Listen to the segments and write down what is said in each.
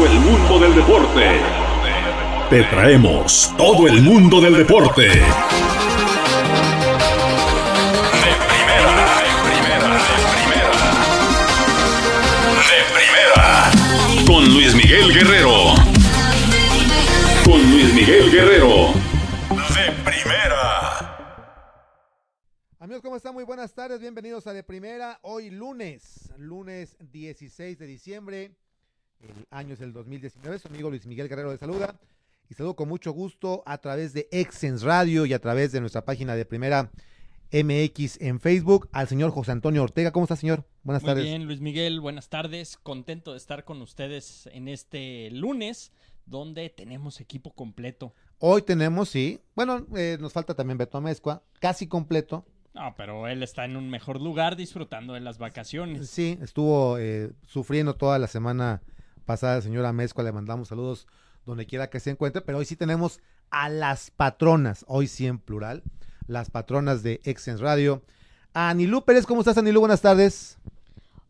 todo el mundo del deporte. Te traemos todo el mundo del deporte. De primera, de primera, de primera. De primera. Con Luis Miguel Guerrero. Con Luis Miguel Guerrero. De primera. Amigos, ¿cómo están? Muy buenas tardes, bienvenidos a De Primera. Hoy lunes, lunes 16 de diciembre, el año es el 2019. Su amigo Luis Miguel Guerrero le saluda y saludo con mucho gusto a través de Exens Radio y a través de nuestra página de Primera MX en Facebook al señor José Antonio Ortega. ¿Cómo está, señor? Buenas Muy tardes. bien, Luis Miguel, buenas tardes. Contento de estar con ustedes en este lunes donde tenemos equipo completo. Hoy tenemos, sí, bueno, eh, nos falta también Beto Amezcua, casi completo. No, pero él está en un mejor lugar disfrutando de las vacaciones. Sí, estuvo eh, sufriendo toda la semana pasada el señor Amezcua, le mandamos saludos donde quiera que se encuentre, pero hoy sí tenemos a las patronas, hoy sí en plural, las patronas de Exens Radio. Anilú Pérez, ¿cómo estás, Anilú? Buenas tardes.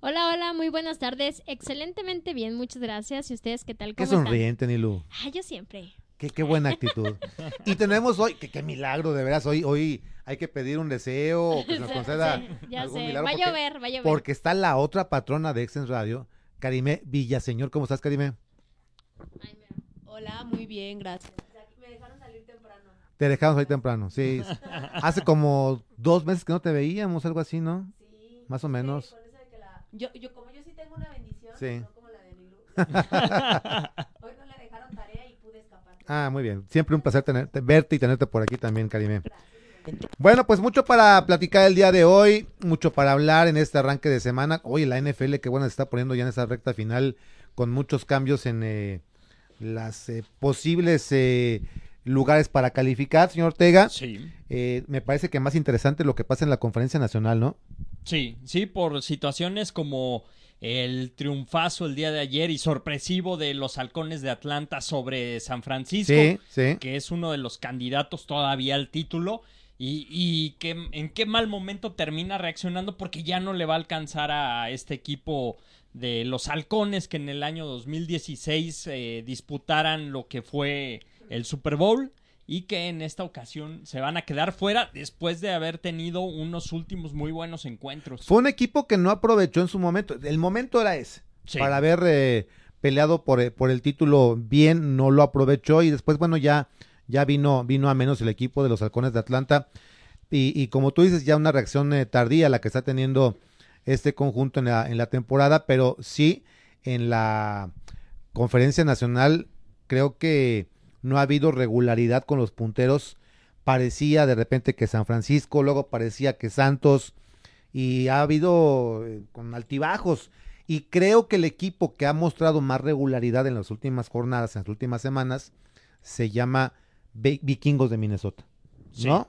Hola, hola, muy buenas tardes. Excelentemente bien, muchas gracias. ¿Y ustedes qué tal? Qué ¿Cómo están? sonriente, Anilú. Ah, yo siempre. Qué, qué buena actitud. y tenemos hoy, que qué milagro, de veras, hoy, hoy hay que pedir un deseo que se nos conceda sí, ya algún sé. milagro. Va a llover, va a llover. Porque está la otra patrona de Exens Radio, Karime Villaseñor. ¿Cómo estás, Karime? Hola, muy bien, gracias. Me dejaron salir temprano. Te dejamos hoy temprano, sí. Hace como dos meses que no te veíamos, algo así, ¿no? Sí. Más o menos. Sí, con eso de que la... yo, yo, como yo sí tengo una bendición, Sí. no como la de Nilu. Hoy no le dejaron tarea y pude escapar. Ah, muy bien. Siempre un placer tenerte, verte y tenerte por aquí también, Karime. Bueno, pues mucho para platicar el día de hoy, mucho para hablar en este arranque de semana. Oye, la NFL, qué bueno se está poniendo ya en esa recta final con muchos cambios en eh, las eh, posibles eh, lugares para calificar, señor Ortega. Sí. Eh, me parece que más interesante lo que pasa en la conferencia nacional, ¿no? Sí, sí, por situaciones como el triunfazo el día de ayer y sorpresivo de los halcones de Atlanta sobre San Francisco. Sí, sí. que es uno de los candidatos todavía al título. Y, y que en qué mal momento termina reaccionando porque ya no le va a alcanzar a este equipo de los halcones que en el año 2016 eh, disputaran lo que fue el Super Bowl y que en esta ocasión se van a quedar fuera después de haber tenido unos últimos muy buenos encuentros. Fue un equipo que no aprovechó en su momento. El momento era ese. Sí. Para haber eh, peleado por, eh, por el título bien, no lo aprovechó y después, bueno, ya, ya vino, vino a menos el equipo de los halcones de Atlanta. Y, como tú dices, ya una reacción eh, tardía la que está teniendo este conjunto en la, en la temporada, pero sí en la conferencia nacional creo que no ha habido regularidad con los punteros. Parecía de repente que San Francisco, luego parecía que Santos, y ha habido eh, con altibajos. Y creo que el equipo que ha mostrado más regularidad en las últimas jornadas, en las últimas semanas, se llama Vikingos de Minnesota. Sí. ¿No?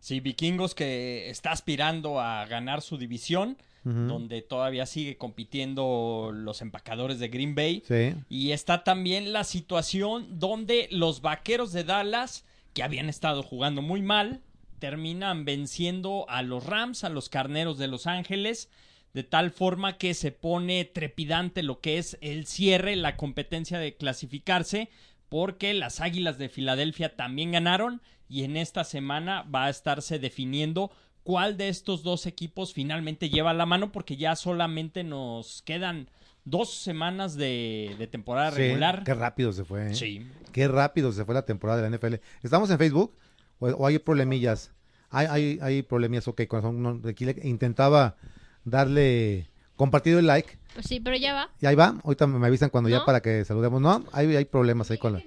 Sí, Vikingos que está aspirando a ganar su división, donde todavía sigue compitiendo los empacadores de Green Bay. Sí. Y está también la situación donde los vaqueros de Dallas, que habían estado jugando muy mal, terminan venciendo a los Rams, a los carneros de Los Ángeles, de tal forma que se pone trepidante lo que es el cierre, la competencia de clasificarse, porque las Águilas de Filadelfia también ganaron y en esta semana va a estarse definiendo cuál de estos dos equipos finalmente lleva la mano, porque ya solamente nos quedan dos semanas de, de temporada Sí, regular. Qué rápido se fue. ¿eh? Sí. Qué rápido se fue la temporada de la NFL. ¿Estamos en Facebook? ¿O, o hay problemillas? Hay, hay, hay problemillas, ok, corazón. no, aquí le intentaba darle compartido el like. Pues sí, pero ya va. Y ahí va. Ahorita me avisan cuando ya para que saludemos. No, hay, hay problemas ahí con la...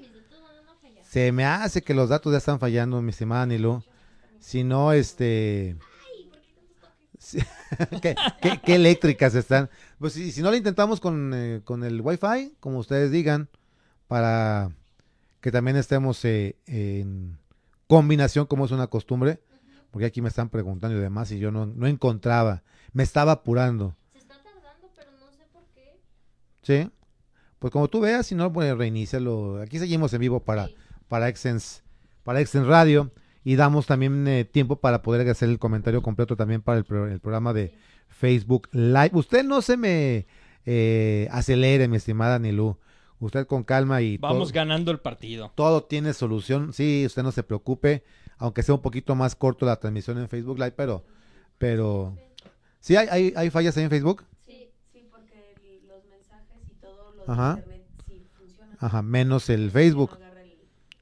Se me hace que los datos ya están fallando, mi estimada Nilu. Si no, este... ¿Qué, qué- qué eléctricas están. Pues si, si no lo intentamos con, eh, con el Wi-Fi, como ustedes digan, para que también estemos eh, en combinación, como es una costumbre, porque aquí me están preguntando y demás, y yo no, no encontraba, me estaba apurando. Se está tardando, pero no sé por qué. ¿Sí? Pues como tú veas, si no, pues reinícialo. Aquí seguimos en vivo para, para Exens, para Exens Radio y damos también eh, tiempo para poder hacer el comentario completo también para el, pro- el programa de Facebook Live. Usted no se me eh, acelere, mi estimada Nilu. Usted con calma y Vamos todo, ganando el partido. todo tiene solución. Sí, usted no se preocupe, aunque sea un poquito más corto la transmisión en Facebook Live, pero, pero, sí hay, hay, hay fallas ahí en Facebook. Sí, sí, porque el- los mensajes y todo los Ajá. internet sí. Ajá, menos el Facebook.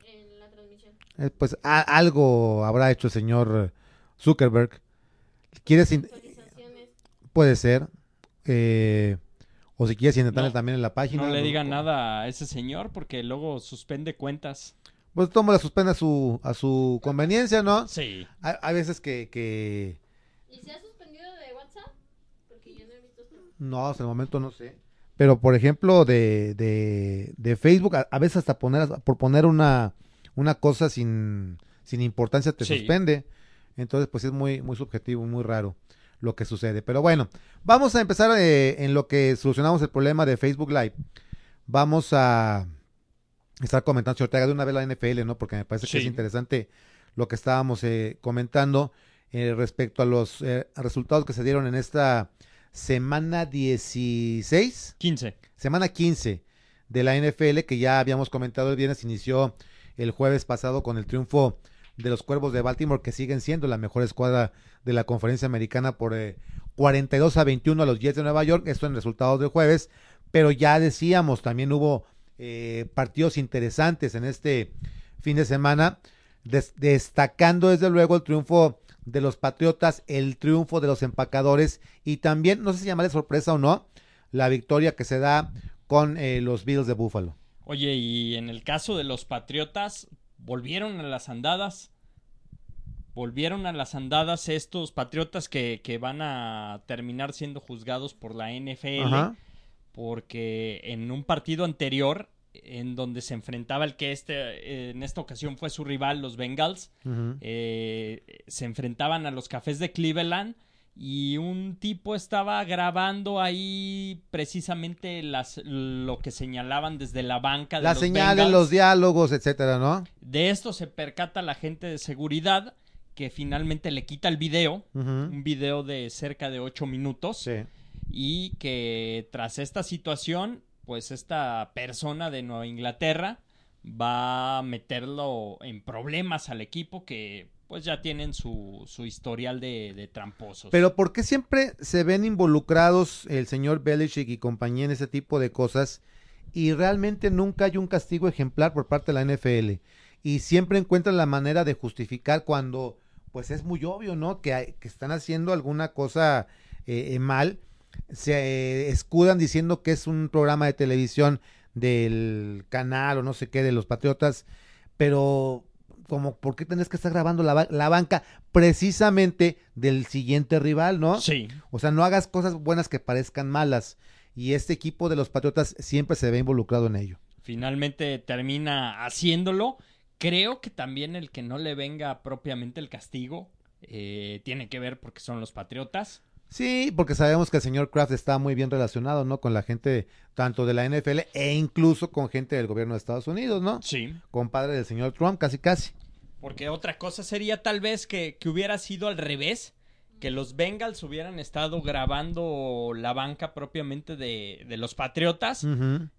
El- la transmisión. Eh, pues a- algo habrá hecho el señor Zuckerberg. ¿Quieres puede ser. eh, o si quieres intentarle No, también en la página. No le digan nada a ese señor porque luego suspende cuentas. Pues toma la suspende a su, a su conveniencia, ¿no? Sí. Hay, hay veces que, que ¿Y se ha suspendido de WhatsApp? Porque yo no he visto no, hasta el momento no sé. Pero por ejemplo de, de, de Facebook, a, a veces hasta poner, por poner una, una cosa sin, sin importancia te Sí. suspende. Entonces pues es muy, muy subjetivo, muy raro lo que sucede. Pero bueno, vamos a empezar eh, en lo que solucionamos el problema de Facebook Live. Vamos a estar comentando, si Ortega, de una vez la NFL, ¿no? Porque me parece que es interesante lo que estábamos eh, comentando eh, respecto a los eh, resultados que se dieron en esta semana 16, 15. semana 15 de la NFL, que ya habíamos comentado el viernes, inició el jueves pasado con el triunfo de los Cuervos de Baltimore, que siguen siendo la mejor escuadra de la conferencia americana por eh, 42 a 21 a los Jets de Nueva York, esto en resultados del jueves, pero ya decíamos, también hubo eh, partidos interesantes en este fin de semana, des- destacando desde luego el triunfo de los Patriotas, el triunfo de los empacadores y también, no sé si llamarle sorpresa o no, la victoria que se da con eh, los Bills de Buffalo. Oye, y en el caso de los Patriotas, volvieron a las andadas. Volvieron a las andadas estos Patriotas que, que van a terminar siendo juzgados por la NFL. Ajá. Porque en un partido anterior, en donde se enfrentaba el que este, eh, en esta ocasión fue su rival, los Bengals, eh, se enfrentaban a los Cafés de Cleveland y un tipo estaba grabando ahí precisamente las, lo que señalaban desde la banca de Las señales, Bengals. los diálogos, etcétera, ¿no? De esto se percata la gente de seguridad que finalmente le quita el video, un video de cerca de ocho minutos Sí. y que tras esta situación, pues esta persona de Nueva Inglaterra va a meterlo en problemas al equipo que pues ya tienen su, su historial de, de tramposos. Pero ¿por qué siempre se ven involucrados el señor Belichick y compañía en ese tipo de cosas y realmente nunca hay un castigo ejemplar por parte de la NFL? Y siempre encuentran la manera de justificar cuando pues es muy obvio, ¿no? Que, que están haciendo alguna cosa eh, eh, mal. Se eh, escudan diciendo que es un programa de televisión del canal o no sé qué de los Patriotas, pero como ¿por qué tenés que estar grabando la, la banca precisamente del siguiente rival, no? Sí, O sea, no hagas cosas buenas que parezcan malas. Y este equipo de los Patriotas siempre se ve involucrado en ello. finalmente termina haciéndolo. Creo que también el que no le venga propiamente el castigo eh, tiene que ver porque son los Patriotas. Sí, porque sabemos que el señor Kraft está muy bien relacionado, ¿no? Con la gente tanto de la NFL e incluso con gente del gobierno de Estados Unidos, ¿no? Sí. Compadre del señor Trump, casi casi. Porque otra cosa sería tal vez que, que hubiera sido al revés, que los Bengals hubieran estado grabando la banca propiamente de, de los Patriotas.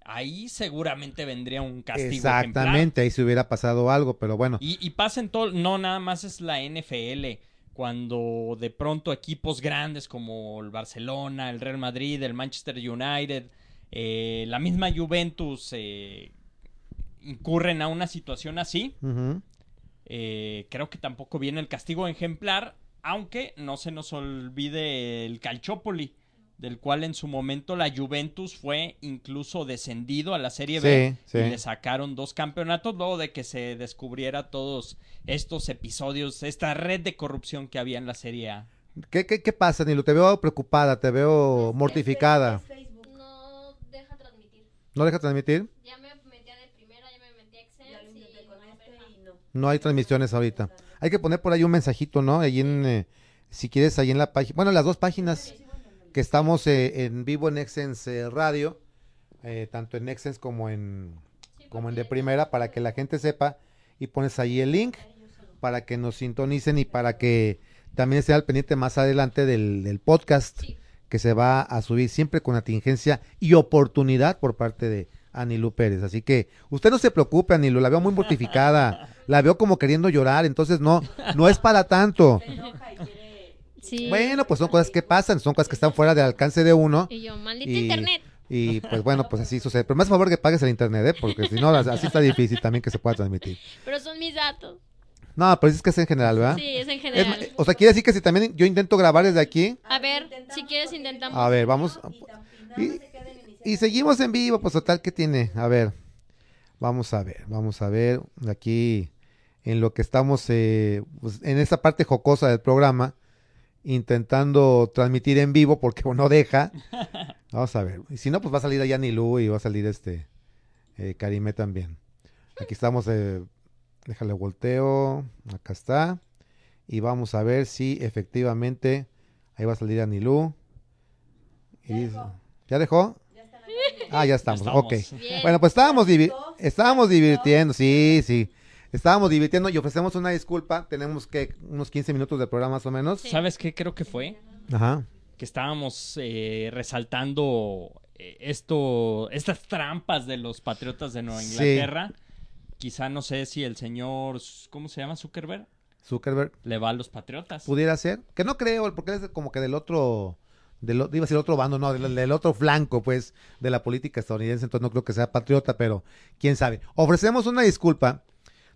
Ahí seguramente vendría un castigo Exactamente, ahí se hubiera pasado algo, pero bueno. Y, y pasa en todo, no nada más es la NFL. Cuando de pronto equipos grandes como el Barcelona, el Real Madrid, el Manchester United, eh, la misma Juventus eh, incurren a una situación así, eh, creo que tampoco viene el castigo ejemplar, aunque no se nos olvide el Calciopoli, del cual en su momento la Juventus fue incluso descendido a la Serie B Sí, sí. y le sacaron dos campeonatos luego de que se descubriera todos estos episodios, esta red de corrupción que había en la Serie A. ¿Qué, qué, qué pasa, Nilo? Te veo preocupada, te veo Es- mortificada. Facebook. No deja transmitir. ¿No deja transmitir? Ya me metí de primera, ya me metí a Excel. Ya lo intenté y con no este y no. No hay transmisiones ahorita. Hay que poner por ahí un mensajito, ¿no? Ahí en, eh, si quieres, ahí en la página. Bueno, las dos páginas que estamos eh, en vivo en Excense eh, Radio, eh, tanto en Excense como en, como en de primera, para que la gente sepa. Y pones ahí el link para que nos sintonicen y para que también esté al pendiente más adelante del, del podcast Sí. que se va a subir siempre con atingencia y oportunidad por parte de, Anilú Pérez. Así que usted no se preocupe, Anilú, la veo muy mortificada, la veo como queriendo llorar, entonces no, no es para tanto. Se enoja y quiere. Sí. Bueno, pues son cosas que pasan, son cosas que están fuera del alcance de uno. Y yo, maldito Y, internet. y pues bueno, pues así sucede. Pero más favor que pagues el internet, ¿eh? porque si no, así está difícil también que se pueda transmitir. Pero son mis datos. No, pero es que es en general, ¿verdad? Sí, es en Es- general. o sea, quiere decir que si también yo intento grabar desde aquí, A ver, si quieres intentamos. a ver, vamos. Y seguimos en vivo, pues total, ¿qué tiene? A ver, vamos a ver, vamos a ver aquí en lo que estamos, eh, pues, en esa parte jocosa del programa, intentando transmitir en vivo porque no deja. Vamos a ver. Y si no, pues va a salir allá Nilú y va a salir este eh, Karime también. Aquí estamos, eh, déjale volteo, acá está. Y vamos a ver si efectivamente ahí va a salir Anilú. Y ¿Ya dejó? Ah, ya estamos, estamos. ok. Bien. Bueno, pues estábamos, divi- estábamos divirtiendo, sí, sí. Estábamos divirtiendo y ofrecemos una disculpa. Tenemos que unos 15 minutos de programa más o menos. Sí. ¿Sabes qué creo que fue? Ajá. Que estábamos eh, resaltando eh, esto, estas trampas de los patriotas de Nueva Sí. Inglaterra. Quizá no sé si el señor, ¿cómo se llama? Zuckerberg, Zuckerberg le va a los patriotas. pudiera ser. Que no creo, porque es como que del otro, del, iba a decir otro bando, no, del, del otro flanco, pues, de la política estadounidense. Entonces no creo que sea patriota, pero quién sabe. Ofrecemos una disculpa.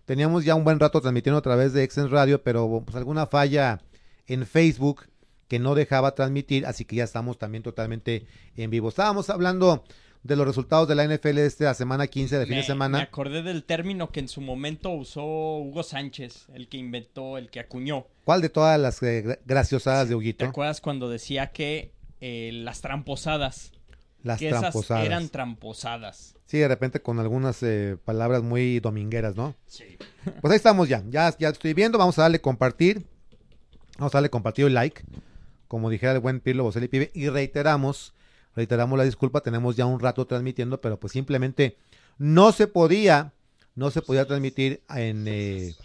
Teníamos ya un buen rato transmitiendo a través de Exen Radio, pero pues alguna falla en Facebook que no dejaba transmitir, así que ya estamos también totalmente en vivo. Estábamos hablando de los resultados de la NFL de esta semana 15 de fin me, de semana. me acordé del término que en su momento usó Hugo Sánchez, el que inventó, el que acuñó. ¿Cuál de todas las eh, gra- graciosadas de ¿Te Huguito? acuerdas cuando decía que eh, las tramposadas, Las que esas tramposadas. eran tramposadas? Sí, de repente con algunas eh, palabras muy domingueras, ¿no? Sí. Pues ahí estamos ya. Ya, ya estoy viendo. Vamos a darle compartir. Vamos a darle compartir y like. Como dijera el buen Pirlo Boselli Pibe. Y reiteramos, reiteramos la disculpa. Tenemos ya un rato transmitiendo, pero pues simplemente no se podía, no se podía transmitir en... eh,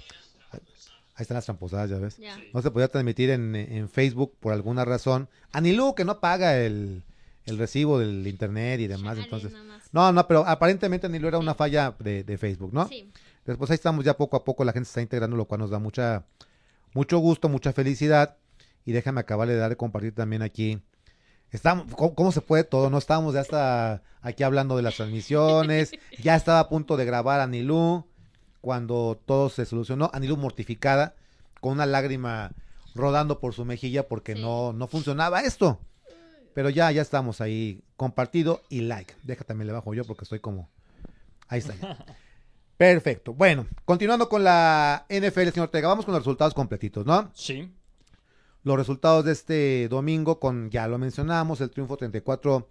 ahí están las tramposadas, ya ves. No se podía transmitir en, en Facebook por alguna razón. Anilú que no paga el, el recibo del internet y demás. Chale, entonces, no, no, pero aparentemente Anilú era una falla de, de Facebook, ¿no? Sí. Después ahí estamos ya poco a poco, la gente se está integrando, lo cual nos da mucha, mucho gusto, mucha felicidad. Y déjame acabar de dar de compartir también aquí. Estamos, ¿cómo, cómo se puede todo? No estábamos ya hasta aquí hablando de las transmisiones. ya estaba a punto de grabar Anilú cuando todo se solucionó. Anilú mortificada, con una lágrima rodando por su mejilla porque Sí. no, no funcionaba esto. Pero ya, ya estamos ahí, compartido y like. Deja también le bajo yo porque estoy como... Ahí está ya. Perfecto. Bueno, continuando con la NFL, señor Ortega, vamos con los resultados completitos, ¿no? Sí. Los resultados de este domingo con, ya lo mencionamos, el triunfo 34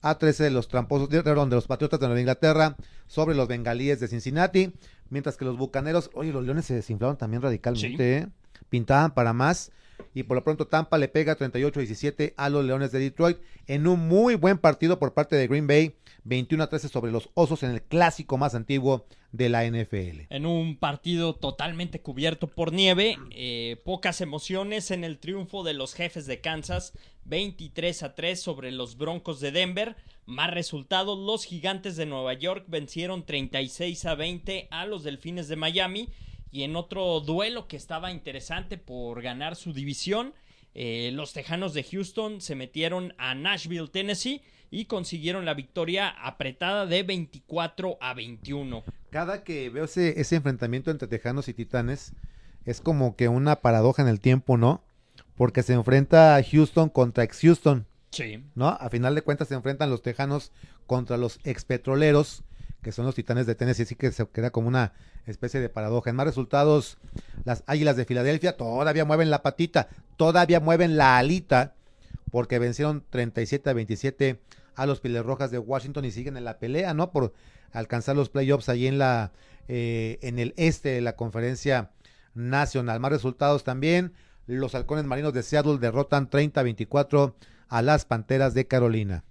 a 13 de los tramposos, de, perdón, de los Patriotas de Nueva Inglaterra sobre los Bengalíes de Cincinnati, mientras que los Bucaneros, oye, los Leones se desinflaron también radicalmente, ¿eh? pintaban para más. Y por lo pronto Tampa le pega 38-17 a los Leones de Detroit en un muy buen partido por parte de Green Bay, 21 a 13 sobre los Osos en el clásico más antiguo de la NFL. En un partido totalmente cubierto por nieve, eh, pocas emociones en el triunfo de los jefes de Kansas, 23 a 3 sobre los Broncos de Denver. Más resultados, los gigantes de Nueva York vencieron 36 a 20 a los Delfines de Miami. Y en otro duelo que estaba interesante por ganar su división, eh, los Tejanos de Houston se metieron a Nashville, Tennessee y consiguieron la victoria apretada de 24 a 21. Cada que veo ese, ese enfrentamiento entre Tejanos y Titanes, es como que una paradoja en el tiempo, ¿no? Porque se enfrenta Houston contra ex Houston, Sí. ¿no? A final de cuentas se enfrentan los Tejanos contra los ex petroleros, que son los Titanes de Tennessee, así que se queda como una especie de paradoja. En más resultados, las Águilas de Filadelfia todavía mueven la patita, todavía mueven la alita, porque vencieron 37 a 27 a los Piles Rojas de Washington y siguen en la pelea, ¿no? Por alcanzar los playoffs ahí en la eh, en el este de la conferencia nacional. Más resultados también. Los halcones marinos de Seattle derrotan 30 a 24 a las Panteras de Carolina.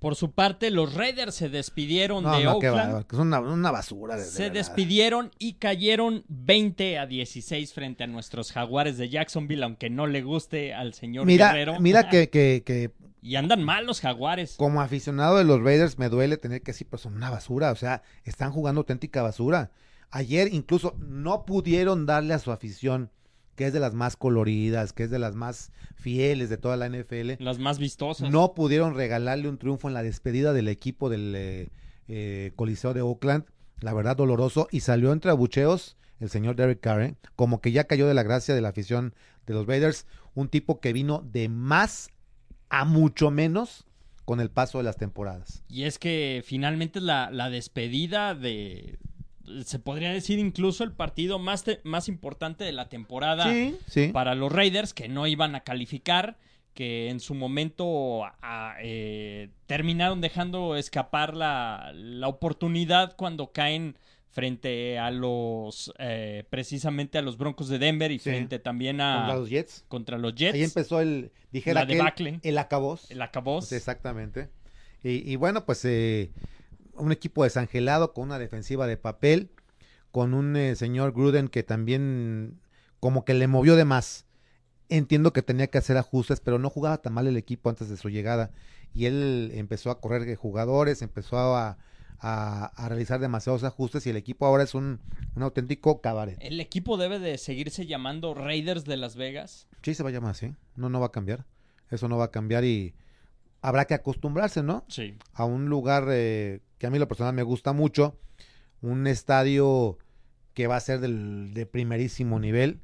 Por su parte, los Raiders se despidieron No, de no, Oakland. que es una, una basura. de- de se verdad. despidieron y cayeron 20 a 16 frente a nuestros jaguares de Jacksonville, aunque no le guste al señor Mira, Guerrero. mira que, que, que Y andan mal los jaguares. Como aficionado de los Raiders me duele tener que decir, pues son una basura, o sea, están jugando auténtica basura. Ayer incluso no pudieron darle a su afición, que es de las más coloridas, que es de las más fieles de toda la NFL, Las más vistosas. no pudieron regalarle un triunfo en la despedida del equipo del eh, eh, Coliseo de Oakland. La verdad, doloroso. Y salió entre abucheos el señor Derek Carr, ¿eh? como que ya cayó de la gracia de la afición de los Raiders. Un tipo que vino de más a mucho menos con el paso de las temporadas. Y es que finalmente es la, la despedida de. Se podría decir incluso el partido más, te- más importante de la temporada Sí, sí. para los Raiders que no iban a calificar, que en su momento a- eh, terminaron dejando escapar la, la oportunidad cuando caen frente a los eh, precisamente a los Broncos de Denver y Sí. frente también a Contra los Jets. contra los Jets. Ahí empezó el, dijera La que el, el acabos. el acabó. Sí, exactamente. Y, y bueno, pues eh, un equipo desangelado con una defensiva de papel, con un eh, señor Gruden que también como que le movió de más. Entiendo que tenía que hacer ajustes, pero no jugaba tan mal el equipo antes de su llegada. Y él empezó a correr jugadores, empezó a, a- a realizar demasiados ajustes y el equipo ahora es un, un auténtico cabaret. El equipo debe de seguirse llamando Raiders de Las Vegas. Sí, se va a llamar así. No, no va a cambiar. Eso no va a cambiar y habrá que acostumbrarse, ¿no? Sí. a un lugar eh, que a mí lo personal me gusta mucho, un estadio que va a ser del, de primerísimo nivel,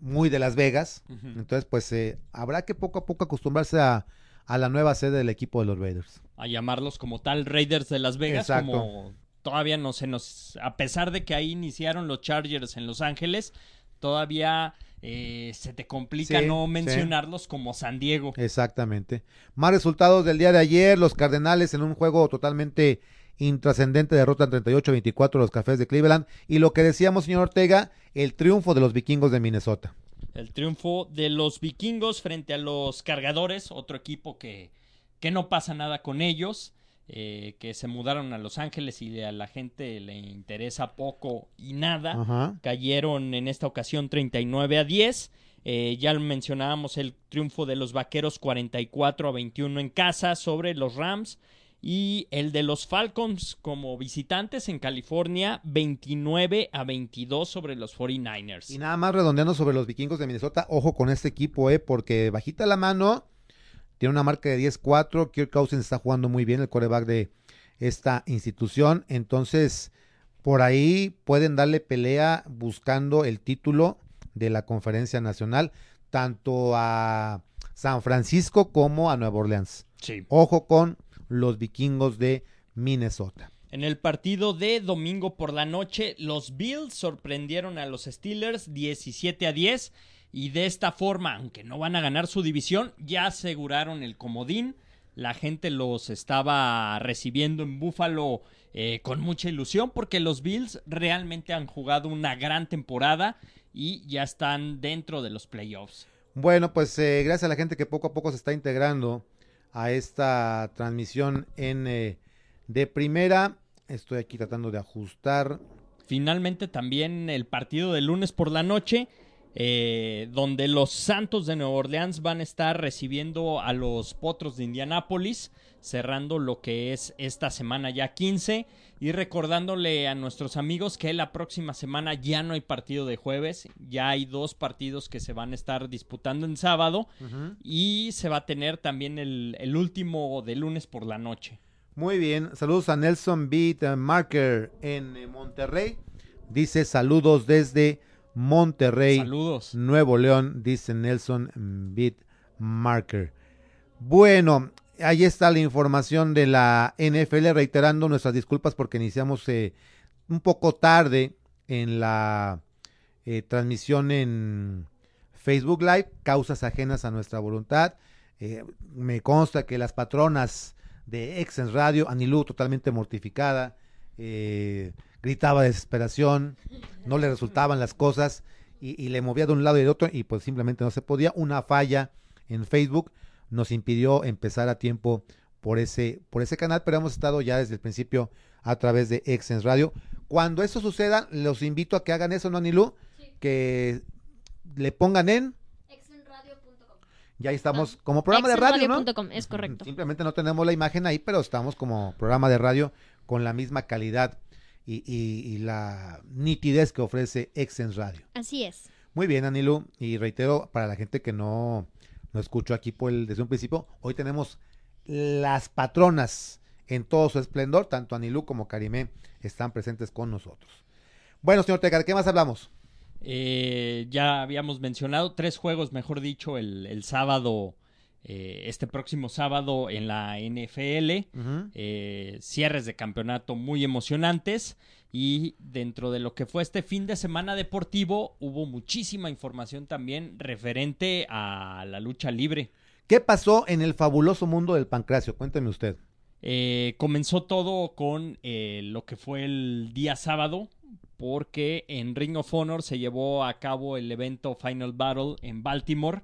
muy de Las Vegas. Entonces, pues eh, habrá que poco a poco acostumbrarse a, a la nueva sede del equipo de los Raiders. a llamarlos como tal Raiders de Las Vegas, Exacto. como todavía no se nos, a pesar de que ahí iniciaron los Chargers en Los Ángeles, todavía eh, se te complica Sí, no sí. mencionarlos como San Diego. Exactamente. Más resultados del día de ayer, los Cardenales en un juego totalmente intrascendente derrotan 38-24 a los Cafés de Cleveland y lo que decíamos, señor Ortega, el triunfo de los vikingos de Minnesota. El triunfo de los vikingos frente a los cargadores, otro equipo que, que no pasa nada con ellos, eh, que se mudaron a Los Ángeles y a la gente le interesa poco y nada. Ajá. cayeron en esta ocasión 39 a 10. Eh, ya mencionábamos el triunfo de los Vaqueros 44 a 21 en casa sobre los Rams. Y el de los Falcons como visitantes en California 29 a 22 sobre los 49ers. Y nada más redondeando sobre los vikingos de Minnesota, ojo con este equipo, eh, porque bajita la mano, tiene una marca de 10-4, Kirk Cousins está jugando muy bien, el quarterback de esta institución, entonces por ahí pueden darle pelea buscando el título de la conferencia nacional, tanto a San Francisco como a Nueva Orleans. Sí. Ojo con los vikingos de Minnesota. En el partido de domingo por la noche, los Bills sorprendieron a los Steelers 17 a 10 y de esta forma, aunque no van a ganar su división, ya aseguraron el comodín. La gente los estaba recibiendo en Buffalo eh, con mucha ilusión porque los Bills realmente han jugado una gran temporada y ya están dentro de los playoffs. Bueno, pues eh, gracias a la gente que poco a poco se está integrando a esta transmisión en eh, de primera. Estoy aquí tratando de ajustar. Finalmente también el partido del lunes por la noche, eh, donde los Santos de Nueva Orleans van a estar recibiendo a los Potros de Indianápolis, cerrando lo que es esta semana ya 15 y recordándole a nuestros amigos que la próxima semana ya no hay partido de jueves, ya hay dos partidos que se van a estar disputando en sábado y se va a tener también el, el último de lunes por la noche. Muy bien, saludos a Nelson Beat eh, Marker en eh, Monterrey. Dice saludos desde Monterrey, Saludos. Nuevo León, dice Nelson Beat Marker. Bueno, ahí está la información de la NFL, reiterando nuestras disculpas porque iniciamos eh, un poco tarde en la eh, transmisión en Facebook Live, causas ajenas a nuestra voluntad. Eh, me consta que las patronas de Exens Radio, Anilú totalmente mortificada, eh, gritaba de desesperación, no le resultaban las cosas y, y le movía de un lado y de otro y pues simplemente no se podía. Una falla en Facebook nos impidió empezar a tiempo por ese, por ese canal, pero hemos estado ya desde el principio a través de Exens Radio. Cuando eso suceda, los invito a que hagan eso, ¿no, Anilú? Sí. Que le pongan en Exenradio.com. Ya estamos como programa de radio, ¿no? Es correcto. Simplemente no tenemos la imagen ahí, pero estamos como programa de radio con la misma calidad y, y- y la nitidez que ofrece Exen Radio. Así es. Muy bien, Anilu, y reitero, para la gente que no, no escuchó aquí por el, desde un principio, hoy tenemos las patronas en todo su esplendor, tanto Anilú como Karimé están presentes con nosotros. Bueno, señor Tecar, ¿qué más hablamos? Eh, ya habíamos mencionado tres juegos, mejor dicho, el, el sábado, eh, este próximo sábado en la NFL. Eh, cierres de campeonato muy emocionantes y dentro de lo que fue este fin de semana deportivo hubo muchísima información también referente a la lucha libre. ¿Qué pasó en el fabuloso mundo del pancracio? Cuénteme usted. Eh, comenzó todo con lo que fue el día sábado porque en Ring of Honor se llevó a cabo el evento Final Battle en Baltimore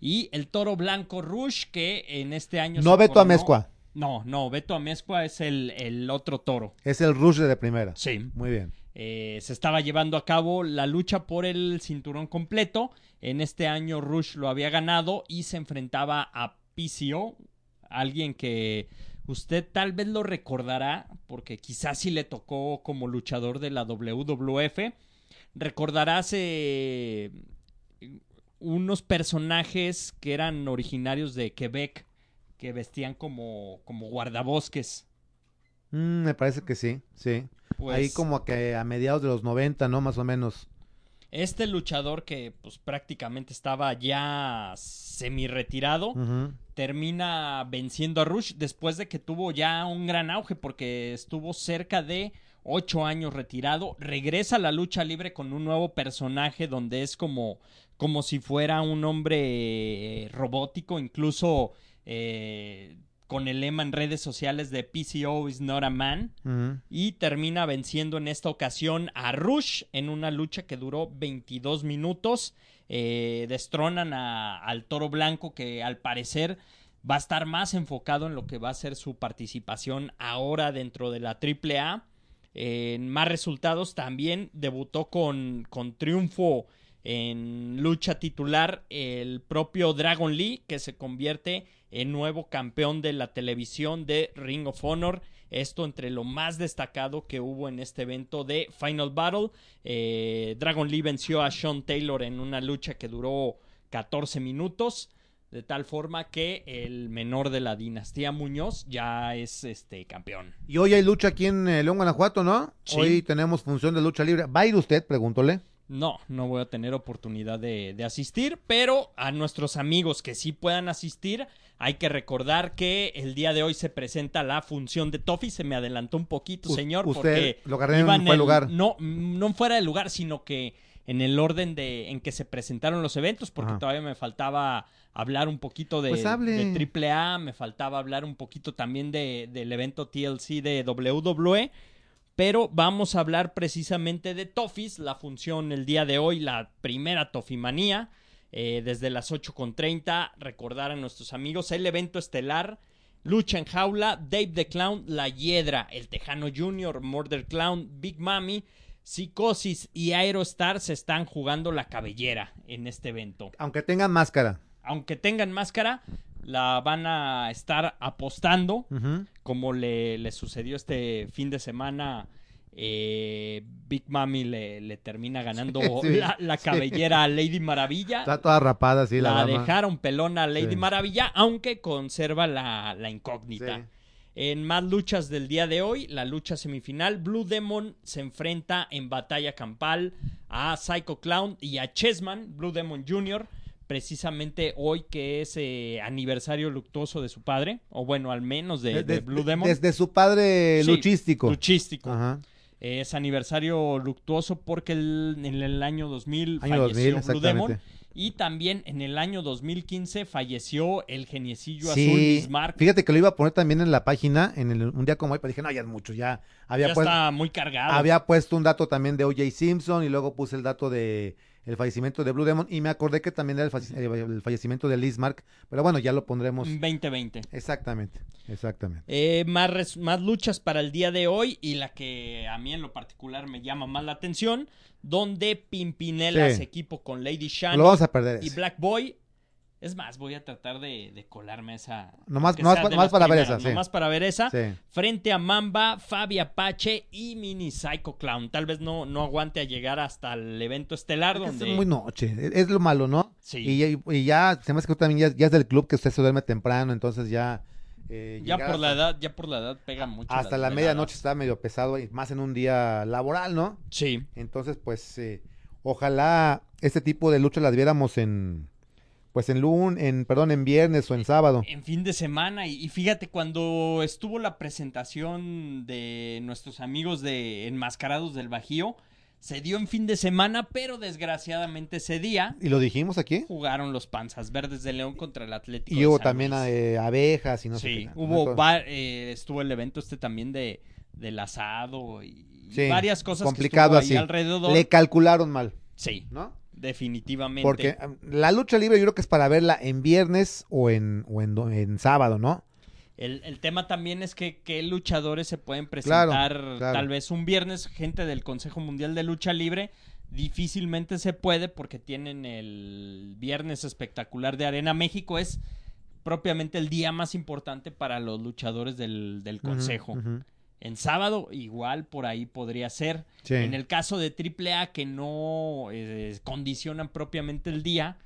y el toro blanco Rush que en este año... No Beto Amezcua, No, no, Beto Amezcua es el, el otro toro. es el Rush de primera. Sí. Muy bien. Eh, se estaba llevando a cabo la lucha por el cinturón completo. En este año Rush lo había ganado y se enfrentaba a PCO, alguien que usted tal vez lo recordará porque quizás sí le tocó como luchador de la WWF. Recordarás eh, unos personajes que eran originarios de Quebec que vestían como, como guardabosques. Mm, me parece que sí, sí. Pues, Ahí como que a mediados de los 90, ¿no? Más o menos. Este luchador que pues prácticamente estaba ya semi retirado. Termina venciendo a Rush después de que tuvo ya un gran auge porque estuvo cerca de ocho años retirado. Regresa a la lucha libre con un nuevo personaje donde es como, como si fuera un hombre eh, robótico, incluso eh, con el lema en redes sociales de PCO is not a man y termina venciendo en esta ocasión a Rush en una lucha que duró 22 minutos. Eh, destronan a- al Toro Blanco que al parecer va a estar más enfocado en lo que va a ser su participación ahora dentro de la AAA. Eh, en más resultados también debutó con, con triunfo en lucha titular el propio Dragon Lee que se convierte en nuevo campeón de la televisión de Ring of Honor. Esto entre lo más destacado que hubo en este evento de Final Battle. Eh, Dragon Lee venció a Sean Taylor en una lucha que duró 14 minutos. De tal forma que el menor de la dinastía Muñoz ya es este campeón. Y hoy hay lucha aquí en eh, León, Guanajuato, ¿no? Sí. Hoy tenemos función de lucha libre. ¿Va a ir usted? Pregúntole. No, no voy a tener oportunidad de, de asistir, pero a nuestros amigos que sí puedan asistir, hay que recordar que el día de hoy se presenta la función de Toffee. Se me adelantó un poquito, U- señor, usted porque lo agarré en iba de el- lugar. No, no fuera de lugar, sino que en el orden de en que se presentaron los eventos, porque Ajá. todavía me faltaba hablar un poquito de, Pues de AAA, me faltaba hablar un poquito también de, del evento TLC de WWE. Pero vamos a hablar precisamente de Toffees, la función el día de hoy, la primera Tofimanía, eh, desde las 8.30. Recordar a nuestros amigos el evento estelar, Lucha en Jaula, Dave the Clown, La Hiedra, El Tejano Jr., Murder Clown, Big Mami, Psicosis y Aerostar se están jugando la cabellera en este evento. Aunque tengan máscara. Aunque tengan máscara, la van a estar apostando como le, le sucedió este fin de semana. eh, Big Mami le, le termina ganando Sí, la, la sí. cabellera a Lady Maravilla. Está toda rapada, sí, la, la dama. dejaron pelona a Lady. Maravilla, aunque conserva la, la incógnita. En más luchas del día de hoy, la lucha semifinal, Blue Demon se enfrenta en batalla campal a Psycho Clown y a Chessman, Blue Demon Jr., precisamente hoy que es eh, aniversario luctuoso de su padre, o bueno, al menos de, De- de de- Blue Demon. Desde su padre Sí, luchístico. Luchístico. Ajá. Es aniversario luctuoso porque el- en el año 2000 Año falleció 2000, Blue Demon. Y también en el año 2015 falleció el geniecillo Sí, azul Bismarck. fíjate que lo iba a poner también en la página en el- un día como hoy, pero dije, no, ya es mucho, ya había, ya está muy cargado. había puesto un dato también de O.J. Simpson y luego puse el dato de el fallecimiento de Blue Demon y me acordé que también era el, falle- el fallecimiento de Liz Mark, pero bueno, ya lo pondremos. 2020. Exactamente, exactamente. Eh, más, res- más luchas para el día de hoy y la que a mí en lo particular me llama más la atención, donde Pimpinela Sí. se equipo con Lady Lo vamos a perder. y ese. Black Boy Es más, voy a tratar de, de colarme esa. Nomás- nomás pa- nomás para ver esa, sí. Nomás para ver esa. Sí. Frente a Mamba, Fabi Apache y Mini Psycho Clown. Tal vez no, no aguante a llegar hasta el evento estelar Es donde. muy noche, es es lo malo, ¿no? Sí. Y, ya- y ya, se me hace que también ya, ya es del club que usted se duerme temprano, entonces ya... eh, ya por la edad, ya por la edad pega mucho. Hasta la medianoche está medio pesado, y más en un día laboral, ¿no? Sí. Entonces, pues, eh, ojalá este tipo de lucha las viéramos en, pues, en lun, en, perdón, en viernes o en sábado. En fin de semana. Y, y fíjate, cuando estuvo la presentación de nuestros amigos de Enmascarados del Bajío, se dio en fin de semana, pero desgraciadamente ese día Y lo dijimos aquí. jugaron los Panzas Verdes de León contra el Atlético. Y de hubo San también eh, abejas y no sé sí, qué. tanto, hubo eh, estuvo el evento este también de del asado y, Sí, varias cosas complicado que estuvo ahí así. alrededor. Le calcularon mal, Sí, ¿no? Definitivamente. Porque la lucha libre yo creo que es para verla en viernes o en, o en, en sábado, ¿no? El, el tema también es que qué luchadores se pueden presentar claro. tal vez un viernes, gente del Consejo Mundial de Lucha Libre. Difícilmente se puede porque tienen el viernes espectacular de Arena México. Es propiamente el día más importante para los luchadores del, del Consejo. Ujú. En sábado, igual por ahí podría ser. Sí. En el caso de AAA, que no eh, condicionan propiamente el día,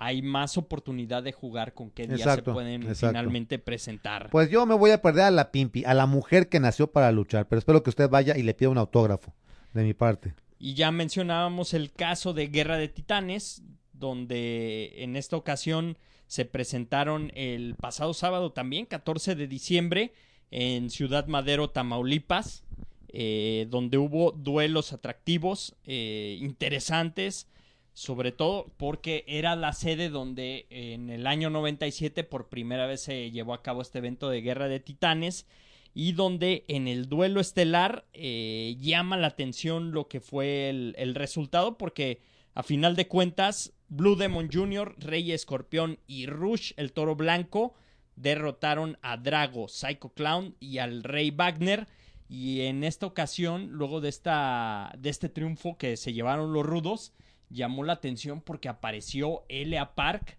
hay más oportunidad de jugar con qué día Exacto, se pueden exacto. finalmente presentar. Pues yo me voy a perder a la Pimpi, a la mujer que nació para luchar, pero espero que usted vaya y le pida un autógrafo de mi parte. Y ya mencionábamos el caso de Guerra de Titanes, donde en esta ocasión se presentaron el pasado sábado también, 14 de diciembre, en Ciudad Madero, Tamaulipas, eh, donde hubo duelos atractivos, eh, interesantes, sobre todo porque era la sede donde en el año 97 por primera vez se llevó a cabo este evento de Guerra de Titanes y donde en el duelo estelar eh, llama la atención lo que fue el resultado porque a final de cuentas Blue Demon Jr., Rey Escorpión y Rush, el toro blanco, derrotaron a Drago, Psycho Clown y al Rey Wagner. Y en esta ocasión, luego de, esta, de este triunfo que se llevaron los rudos, llamó la atención porque apareció L.A. Park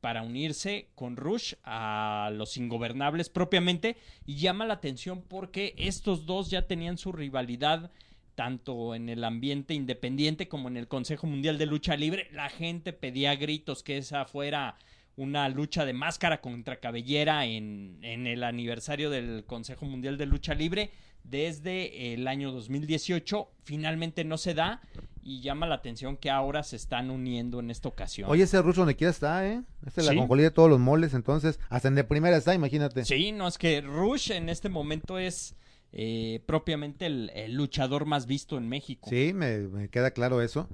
para unirse con Rush a los ingobernables propiamente y llama la atención porque estos dos ya tenían su rivalidad tanto en el ambiente independiente como en el Consejo Mundial de Lucha Libre. La gente pedía gritos que esa fuera una lucha de máscara contra cabellera en, en el aniversario del Consejo Mundial de Lucha Libre desde el año 2018. Finalmente no se da y llama la atención que ahora se están uniendo en esta ocasión. Oye, ese ruso donde quiera está, ¿eh? Este es la conjolía de todos los moles, entonces, hasta en de primera está, imagínate. Sí, no, es que Rush en este momento es eh, propiamente el, el luchador más visto en México. Sí, me, me queda claro eso.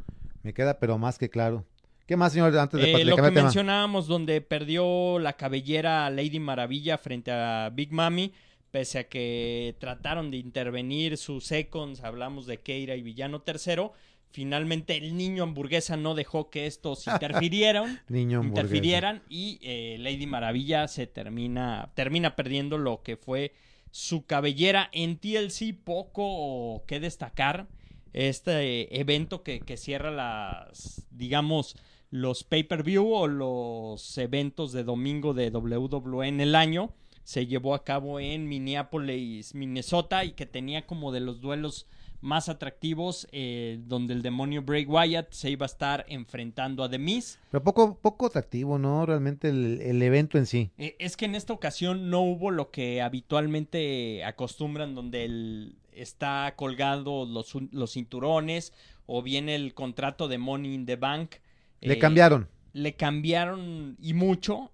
Me queda, pero más que claro. ¿Qué más, señor, antes de, Eh, lo que tema? mencionábamos donde perdió la cabellera Lady Maravilla frente a Big Mami, pese a que trataron de intervenir sus seconds, hablamos de Keira y Villano tercero, finalmente el niño hamburguesa no dejó que estos interfirieran, Niño interfirieran y eh, Lady Maravilla se termina, termina perdiendo lo que fue su cabellera en TLC, poco que destacar. Este evento que, que cierra las, digamos, los pay-per-view o los eventos de domingo de WWE en el año se llevó a cabo en Minneapolis, Minnesota y que tenía como de los duelos más atractivos eh, donde el demonio Bray Wyatt se iba a estar enfrentando a The Miz. Pero poco, poco atractivo, ¿no? Realmente el, el evento en sí. Eh, es que en esta ocasión no hubo lo que habitualmente acostumbran, donde el, está colgado los, los cinturones o bien el contrato de Money in the Bank. Le Eh, cambiaron. Le cambiaron y mucho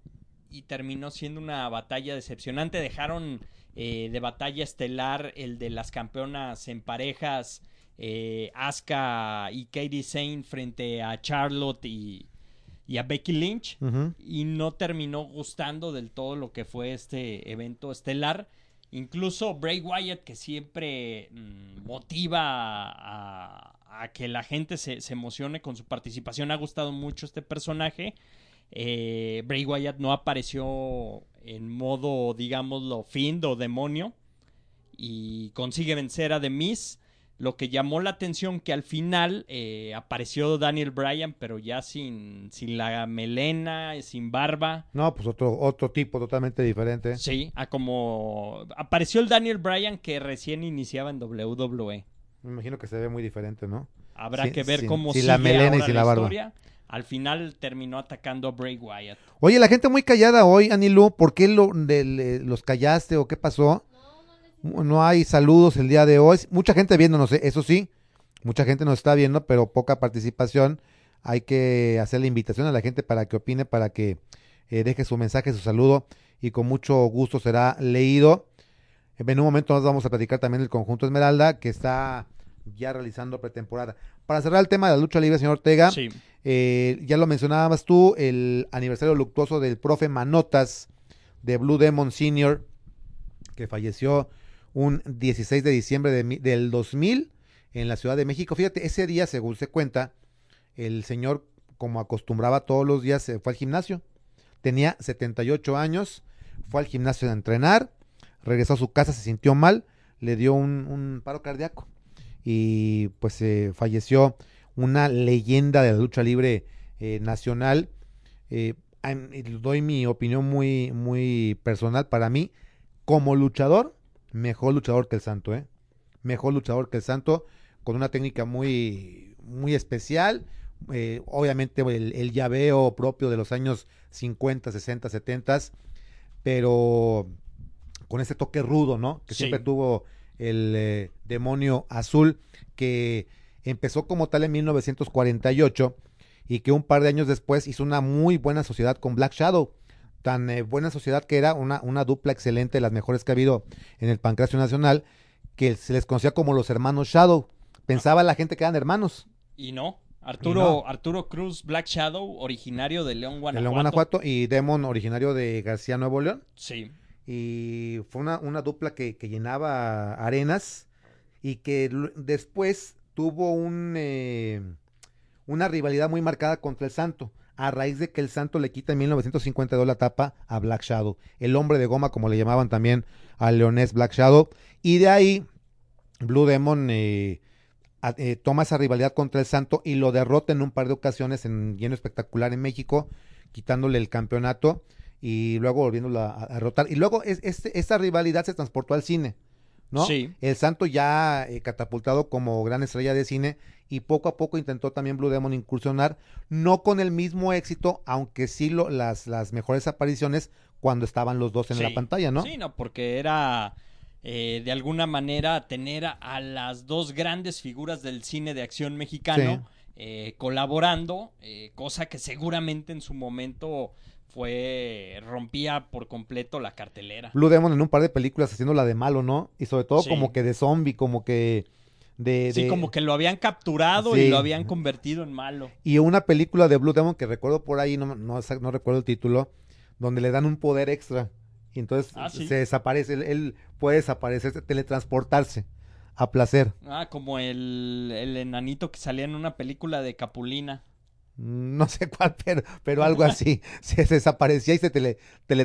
y terminó siendo una batalla decepcionante. Dejaron eh, de batalla estelar el de las campeonas en parejas. Eh, Asuka y Katie Sane frente a Charlotte y, y a Becky Lynch y no terminó gustando del todo lo que fue este evento estelar. Incluso Bray Wyatt, que siempre mm, motiva a, a que la gente se, se emocione con su participación, ha gustado mucho este personaje. Eh, Bray Wyatt no apareció en modo, digámoslo, fiend o demonio y consigue vencer a The Miz. Lo que llamó la atención que al final eh, apareció Daniel Bryan, pero ya sin, sin la melena, sin barba. No, pues otro, otro tipo totalmente diferente. Sí, a como apareció el Daniel Bryan que recién iniciaba en WWE. Me imagino que se ve muy diferente, ¿no? Habrá que ver cómo sin sigue la melena y sin la barba. historia. Al final terminó atacando a Bray Wyatt. Oye, la gente muy callada hoy, Anilu, ¿por qué lo, de- le- los callaste o qué pasó? No hay saludos el día de hoy. Mucha gente viéndonos, ¿eh? eso sí, mucha gente nos está viendo, pero poca participación. Hay que hacer la invitación a la gente para que opine, para que eh, deje su mensaje, su saludo y con mucho gusto será leído. En un momento nos vamos a platicar también del conjunto Esmeralda que está ya realizando pretemporada. Para cerrar el tema de la lucha libre, señor Ortega, Sí. eh, ya lo mencionabas tú, el aniversario luctuoso del profe Manotas de Blue Demon Senior, que falleció un 16 de diciembre de del 2000 en la Ciudad de México. Fíjate, ese día, según se cuenta, el señor, como acostumbraba todos los días, se fue al gimnasio. Tenía 78 años, fue al gimnasio a entrenar, regresó a su casa, se sintió mal, le dio un, paro cardíaco y pues eh, falleció una leyenda de la lucha libre eh, nacional. Eh, doy mi opinión muy, muy personal. Para mí, como luchador, mejor luchador que el Santo, ¿eh? Mejor luchador que el Santo, con una técnica muy, muy especial. eh, obviamente el, el llaveo propio de los años 50, 60, 70, pero con ese toque rudo, ¿no? Que Sí. siempre tuvo el eh, demonio azul, que empezó como tal en 1948 y que un par de años después hizo una muy buena sociedad con Black Shadow. Tan eh, buena sociedad que era una, una dupla excelente, las mejores que ha habido en el Pancracio Nacional, que se les conocía como los hermanos Shadow. Pensaba la gente que eran hermanos. Y no. Arturo, no. Arturo Cruz, Black Shadow, originario de León, de Guanajuato. León, Guanajuato y Demon, originario de García, Nuevo León. Sí. Y fue una, una dupla que, que llenaba arenas y que después tuvo un, eh, una rivalidad muy marcada contra el Santo, a raíz de que el Santo le quita en 1952 la tapa a Black Shadow, el hombre de goma como le llamaban también al leonés Black Shadow, y de ahí Blue Demon eh, a- eh, toma esa rivalidad contra el Santo y lo derrota en un par de ocasiones en lleno espectacular en México, quitándole el campeonato y luego volviéndolo a, a derrotar. Y luego es, esta rivalidad se transportó al cine, ¿no? Sí. El Santo ya eh, catapultado como gran estrella de cine y poco a poco intentó también Blue Demon incursionar, no con el mismo éxito, aunque sí lo, las, las mejores apariciones cuando estaban los dos en Sí. la pantalla, ¿no? Sí, no, porque era eh, de alguna manera tener a, a las dos grandes figuras del cine de acción mexicano eh, colaborando, eh, cosa que seguramente en su momento fue rompía por completo la cartelera. Blue Demon en un par de películas haciendo la de malo, ¿no? Y sobre todo Sí. como que de zombie, como que de, Sí, de- como que lo habían capturado Sí. y lo habían convertido en malo. y una película de Blue Demon que recuerdo por ahí, no, no, no recuerdo el título, donde le dan un poder extra y entonces Ah, ¿sí? se desaparece, él, él puede desaparecer, teletransportarse a placer. Ah, como el, el enanito que salía en una película de Capulina. Mm, No sé cuál, pero, pero algo así. Se, desaparecía y se tele-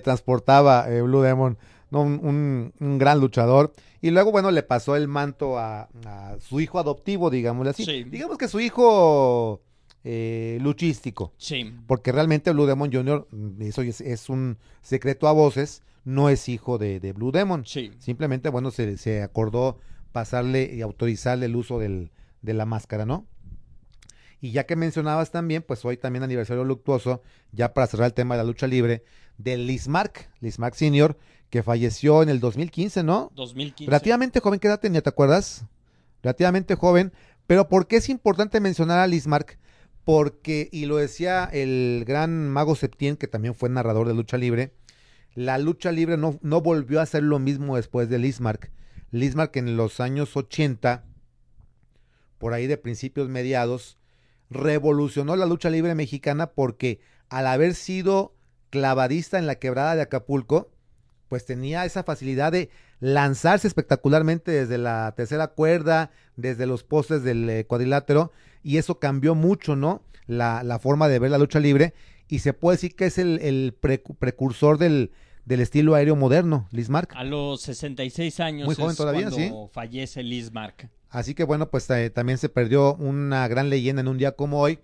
teletransportaba eh, Blue Demon. No, un, un- un gran luchador. Y luego, bueno, le pasó el manto a, a su hijo adoptivo, digámosle así. Sí. Digamos que su hijo eh, luchístico. Sí. Porque realmente Blue Demon Jr., mm, eso es, es un secreto a voces, no es hijo de, de Blue Demon. Sí. Simplemente, bueno, se, se acordó pasarle y autorizarle el uso del, de la máscara, ¿no? Y ya que mencionabas también, pues hoy también aniversario luctuoso, ya para cerrar el tema de la lucha libre, de Lismark, Lismark Senior, que falleció en el 2015, ¿no? 2015. Relativamente joven, ¿qué edad tenía, te acuerdas? Relativamente joven, pero ¿por qué es importante mencionar a Lismark? Porque, y lo decía el gran Mago Septién, que también fue narrador de lucha libre, la lucha libre no, no volvió a ser lo mismo después de Lismark. Lismark en los años 80, por ahí de principios mediados, revolucionó la lucha libre mexicana porque al haber sido clavadista en la quebrada de Acapulco, pues tenía esa facilidad de lanzarse espectacularmente desde la tercera cuerda, desde los postes del eh, cuadrilátero, y eso cambió mucho, ¿no? La, la forma de ver la lucha libre, y se puede decir que es el, el precu- precursor del, del estilo aéreo moderno, Lismark. A los 66 años Muy joven es todavía, cuando fallece Liz Mark. Así que bueno, pues eh, también se perdió una gran leyenda en un día como hoy.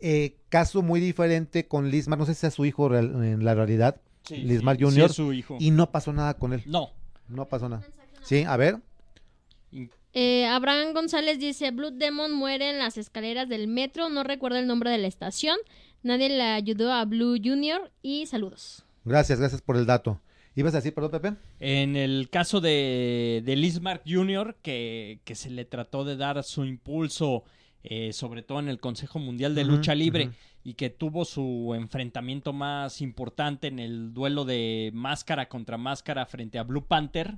Eh, caso muy diferente con Lismar, no sé si sea su hijo real- en la realidad, Sí, Lismar sí, Jr. sí es su hijo. y no pasó nada con él. No. No pasó nada. Sí, a ver. Eh, Abraham González dice, Blue Demon muere en las escaleras del metro, no recuerdo el nombre de la estación, nadie le ayudó a Blue Junior y saludos. Gracias, gracias por el dato. ¿Ibas a decir, perdón, Pepe? En el caso de, de Lismark Jr., que, que se le trató de dar su impulso, eh, sobre todo en el Consejo Mundial de Lucha Libre, y que tuvo su enfrentamiento más importante en el duelo de máscara contra máscara frente a Blue Panther,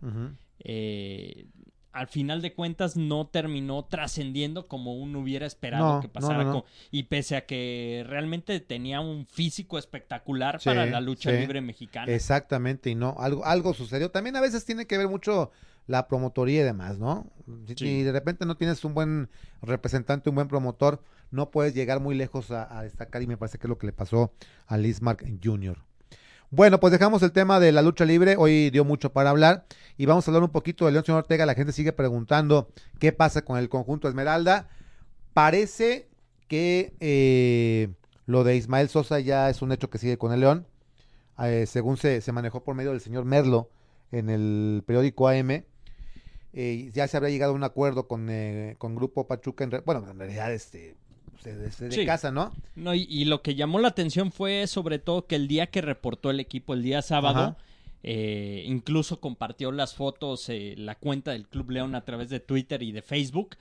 eh, al final de cuentas no terminó trascendiendo como uno hubiera esperado No, que pasara. no, no. con- y pese a que realmente tenía un físico espectacular Sí, para la lucha sí. libre mexicana. Exactamente, y no, algo, algo sucedió. También a veces tiene que ver mucho la promotoría y demás, ¿no? Si, Sí. de repente no tienes un buen representante, un buen promotor, no puedes llegar muy lejos a, a destacar y me parece que es lo que le pasó a Lismark Jr. Bueno, pues dejamos el tema de la lucha libre, hoy dio mucho para hablar y vamos a hablar un poquito de León Señor Ortega, la gente sigue preguntando qué pasa con el conjunto Esmeralda. Parece que eh, lo de Ismael Sosa ya es un hecho que sigue con el León eh, según se, se manejó por medio del señor Merlo en el periódico AM, eh, ya se habría llegado a un acuerdo con, eh, con Grupo Pachuca, en bueno, en realidad este, desde de Sí. casa, ¿no? No, y, y lo que llamó la atención fue sobre todo que el día que reportó el equipo, el día sábado, eh, incluso compartió las fotos, eh, la cuenta del Club León a través de Twitter y de Facebook.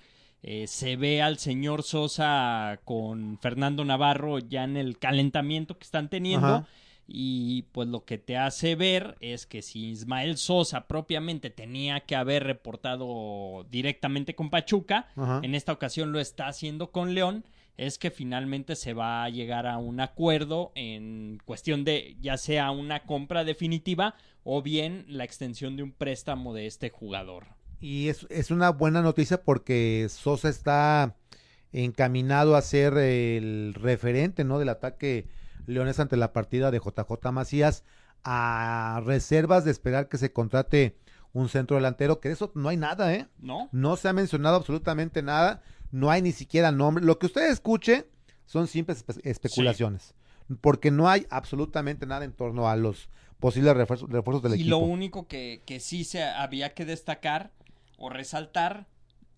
Eh, se ve al señor Sosa con Fernando Navarro ya en el calentamiento que están teniendo. Ajá. Y pues lo que te hace ver es que si Ismael Sosa propiamente tenía que haber reportado directamente con Pachuca, Ajá. en esta ocasión lo está haciendo con León, es que finalmente se va a llegar a un acuerdo en cuestión de ya sea una compra definitiva o bien la extensión de un préstamo de este jugador. Y es, es una buena noticia porque Sosa está encaminado a ser el referente, ¿no? Del ataque leones ante la partida de JJ Macías a reservas de esperar que se contrate un centro delantero, que de eso no hay nada, ¿eh? ¿No? No se ha mencionado absolutamente nada, no hay ni siquiera nombre. Lo que usted escuche son simples espe- especulaciones, porque no hay absolutamente nada en torno a los posibles refuerzos, refuerzos del y equipo. lo único que, que sí se había que destacar o resaltar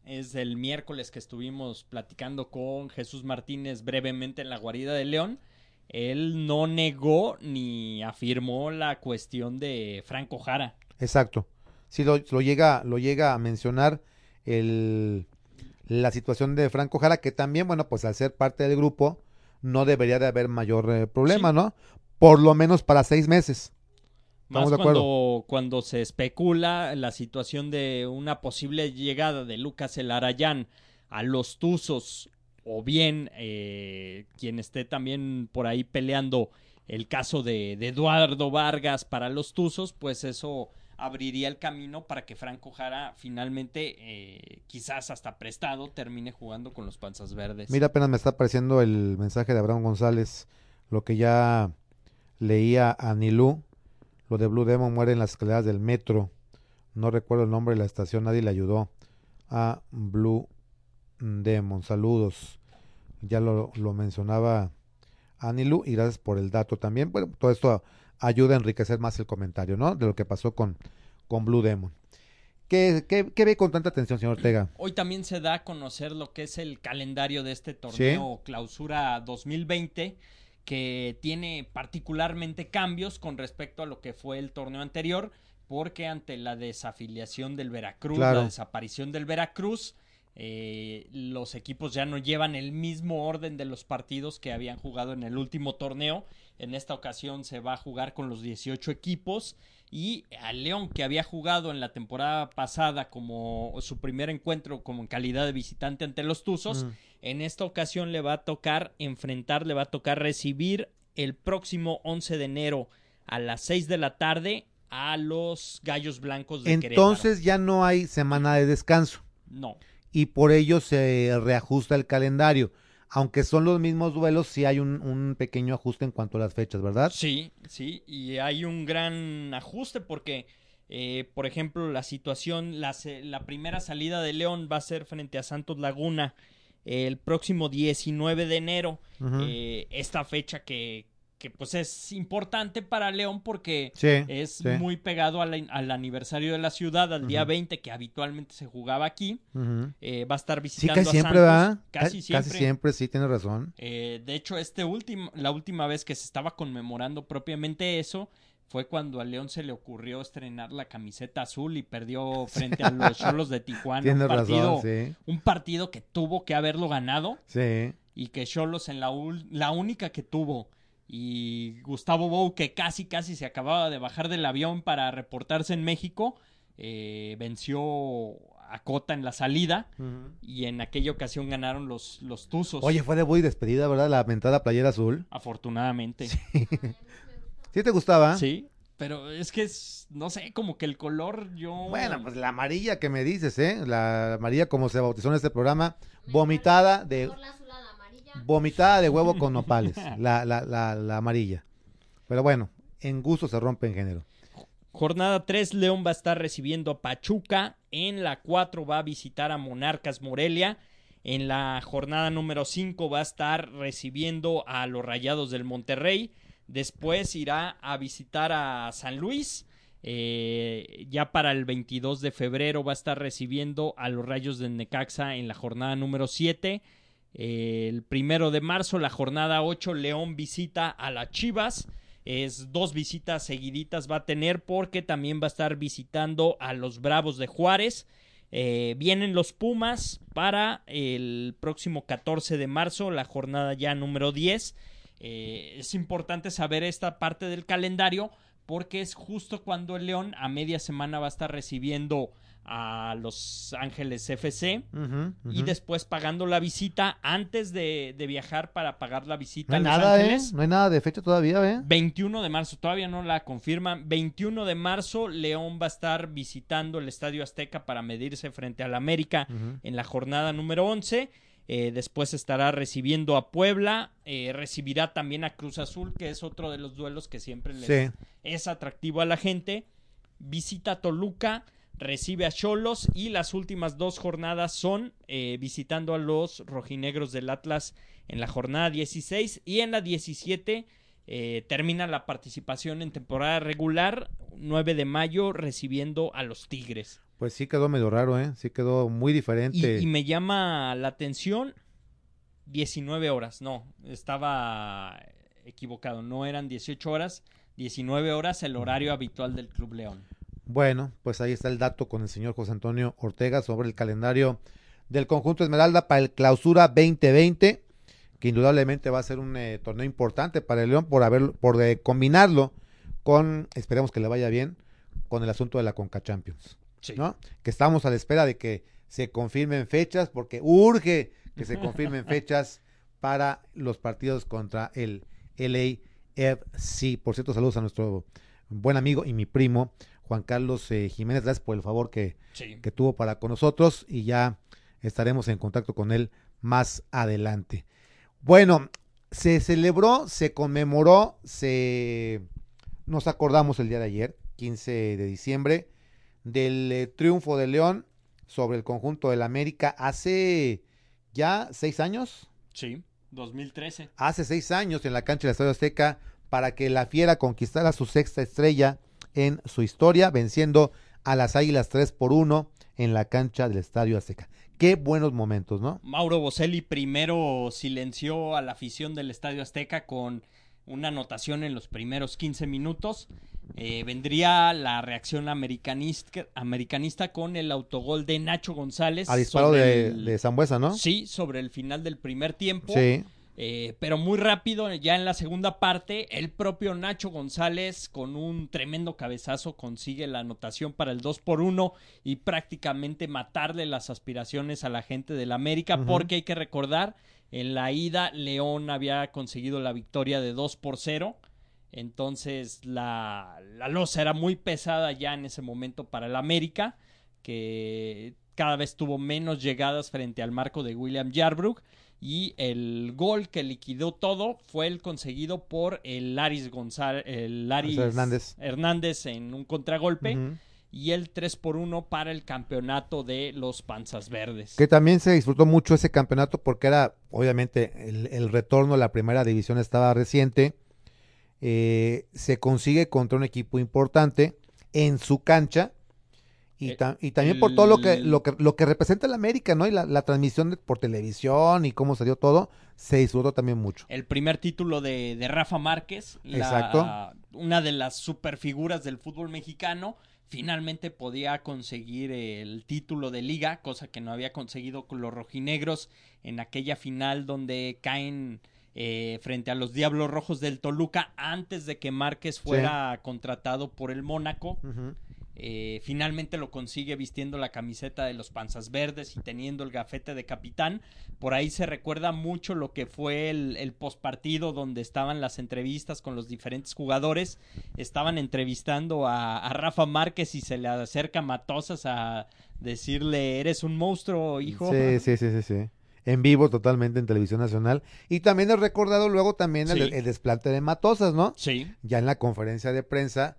es el miércoles que estuvimos platicando con Jesús Martínez brevemente en la guarida de León. Él no negó ni afirmó la cuestión de Franco Jara. Exacto. Sí, lo, lo llega, lo llega a mencionar el, la situación de Franco Jara, que también, bueno, pues al ser parte del grupo, no debería de haber mayor eh, problema, Sí. ¿no? Por lo menos para seis meses. Más Estamos de acuerdo. cuando, cuando se especula la situación de una posible llegada de Lucas Elarayán a los Tuzos o bien eh, quien esté también por ahí peleando el caso de, de Eduardo Vargas para los Tuzos, pues eso abriría el camino para que Franco Jara finalmente, eh, quizás hasta prestado, termine jugando con los Panzas Verdes. Mira, apenas me está apareciendo el mensaje de Abraham González, lo que ya leía a lo de Blue Demon muere en las escaleras del metro. No recuerdo el nombre de la estación, nadie le ayudó a Blue Demon. Saludos. Ya lo, lo mencionaba Anilu y gracias por el dato también. Bueno, todo esto ayuda a enriquecer más el comentario, ¿no? De lo que pasó con, con Blue Demon. ¿Qué, qué, qué ve con tanta atención, señor Ortega? Hoy también se da a conocer lo que es el calendario de este torneo Clausura 2020, que tiene particularmente cambios con respecto a lo que fue el torneo anterior, porque ante la desafiliación del Veracruz, Claro. la desaparición del Veracruz, eh, los equipos ya no llevan el mismo orden de los partidos que habían jugado en el último torneo. En esta ocasión se va a jugar con los 18 equipos y a León que había jugado en la temporada pasada como su primer encuentro como en calidad de visitante ante los Tuzos, Mm. en esta ocasión le va a tocar enfrentar, le va a tocar recibir el próximo 11 de enero a las 6 de la tarde a los Gallos Blancos de Entonces ya no hay semana de descanso. No. y por ello se reajusta el calendario. Aunque son los mismos duelos, sí hay un, un pequeño ajuste en cuanto a las fechas, ¿verdad? Sí, sí, y hay un gran ajuste porque Eh, por ejemplo, la situación, la, la primera salida de León va a ser frente a Santos Laguna el próximo 19 de enero. Eh, esta fecha que, que pues es importante para León porque Sí, es sí. muy pegado al, al aniversario de la ciudad, al día Ujú. 20 que habitualmente se jugaba aquí. Eh, va a estar Sí, visitando casi a siempre Santos. va. Casi siempre. Casi siempre, sí, tienes razón. Eh, de hecho, este último, la última vez que se estaba conmemorando propiamente eso fue cuando a León se le ocurrió estrenar la camiseta azul y perdió frente a los Cholos de Tijuana. Tienes un partido, razón, un partido que tuvo que haberlo ganado Sí. y que Cholos en la, la única que tuvo y Gustavo Bou que casi casi se acababa de bajar del avión para reportarse en México eh, venció a Cota en la salida y en aquella ocasión ganaron los, los Tuzos. Oye, fue debut y despedida, ¿verdad? La mentada playera azul. Afortunadamente. ¿Sí te gustaba? Sí, pero es que es, no sé, como que el color yo... Bueno, pues la amarilla que me dices, ¿eh? La amarilla como se bautizó en este programa, vomitada de la azulada. Vomitada de huevo con nopales, la, la, la, la amarilla. Pero bueno, en gusto se rompe en género. Jornada 3, León va a estar recibiendo a Pachuca. En la 4 va a visitar a Monarcas Morelia. En la jornada número 5 va a estar recibiendo a los Rayados del Monterrey. Después irá a visitar a San Luis. Eh, ya para el 22 de febrero va a estar recibiendo a los Rayos del Necaxa en la jornada número 7. El primero de marzo, la jornada 8, León visita a las Chivas. Es dos visitas seguiditas va a tener porque también va a estar visitando a los Bravos de Juárez. Eh, vienen los Pumas para el próximo 14 de marzo, la jornada ya número 10. Eh, es importante saber esta parte del calendario porque es justo cuando el León a media semana va a estar recibiendo a Los Ángeles FC Ujú, y después pagando la visita antes de, de viajar para pagar la visita No hay a Los nada, ¿eh? Ángeles. No hay nada de fecha todavía, ¿eh? 21 de marzo, todavía no la confirman. 21 de marzo, León va a estar visitando el Estadio Azteca para medirse frente al América en la jornada número 11. Eh, después estará recibiendo a Puebla, eh, recibirá también a Cruz Azul, que es otro de los duelos que siempre les Sí. es atractivo a la gente. Visita a Toluca, recibe a Cholos y las últimas dos jornadas son eh, visitando a los rojinegros del Atlas en la jornada 16 y en la 17 eh, termina la participación en temporada regular 9 de mayo recibiendo a los Tigres. Pues sí quedó medio raro, ¿eh? Sí quedó muy Y, diferente. y me llama la atención 19 horas, no, estaba equivocado, no eran 18 horas, 19 horas el horario habitual del Club León. Bueno, pues ahí está el dato con el señor José Antonio Ortega sobre el calendario del conjunto Esmeralda para el clausura 2020, que indudablemente va a ser un eh, torneo importante para el León por haber, por eh, combinarlo con, esperemos que le vaya bien, con el asunto de la Conca Champions, Sí. ¿no? Que estamos a la espera de que se confirmen fechas, porque urge que se confirmen fechas para los partidos contra el LAFC. Por cierto, saludos a nuestro buen amigo y mi primo Juan Carlos eh, Jiménez, gracias por el favor que, Sí. que tuvo para con nosotros y ya estaremos en contacto con él más adelante. Bueno, se celebró, se conmemoró, se nos acordamos el día de ayer, 15 de diciembre, del eh, triunfo de León sobre el conjunto del América hace ya seis años, Sí, 2013. hace seis años en la cancha del Estadio Azteca para que la Fiera conquistara su sexta estrella en su historia, venciendo a las Águilas 3 por 1 en la cancha del Estadio Azteca. Qué buenos momentos, ¿no? Mauro Boselli primero silenció a la afición del Estadio Azteca con una anotación en los primeros 15 minutos. Eh, vendría la reacción americanista, americanista con el autogol de Nacho González. A disparo sobre de, el- de Zambuesa, ¿no? Sí, sobre el final del primer tiempo. Sí. Eh, pero muy rápido, ya en la segunda parte, el propio Nacho González con un tremendo cabezazo consigue la anotación para el 2 por 1 y prácticamente matarle las aspiraciones a la gente del América, porque hay que recordar, en la ida León había conseguido la victoria de 2 por 0. Entonces la, la losa era muy pesada ya en ese momento para el América, que cada vez tuvo menos llegadas frente al marco de William Yarbrough y el gol que liquidó todo fue el conseguido por el Laris González, el Laris Hernández. Hernández en un contragolpe. Y el 3 por 1 para el campeonato de los Panzas Verdes. Que también se disfrutó mucho ese campeonato porque era, obviamente, el, el retorno a la primera división estaba reciente. Eh, se consigue contra un equipo importante en su cancha. Y, Eh, ta- y también por todo lo que, lo que lo que representa el América, ¿no? Y la, la transmisión de- por televisión y cómo se dio todo, se disfrutó también mucho. El primer título de, de Rafa Márquez, la- Exacto. una de las superfiguras del fútbol mexicano, finalmente podía conseguir el título de liga, cosa que no había conseguido con los rojinegros en aquella final donde caen eh, frente a los Diablos Rojos del Toluca antes de que Márquez fuera contratado por el Mónaco. Ujú. Eh, finalmente lo consigue vistiendo la camiseta de los Panzas Verdes y teniendo el gafete de capitán. Por ahí se recuerda mucho lo que fue el, el postpartido donde estaban las entrevistas con los diferentes jugadores. Estaban entrevistando a, a Rafa Márquez y se le acerca Matosas a decirle, eres un monstruo, hijo. Sí, sí, sí, sí, sí. En vivo totalmente en televisión nacional. Y también he recordado luego también el, Sí. el desplante de Matosas, ¿no? Sí. ya en la conferencia de prensa,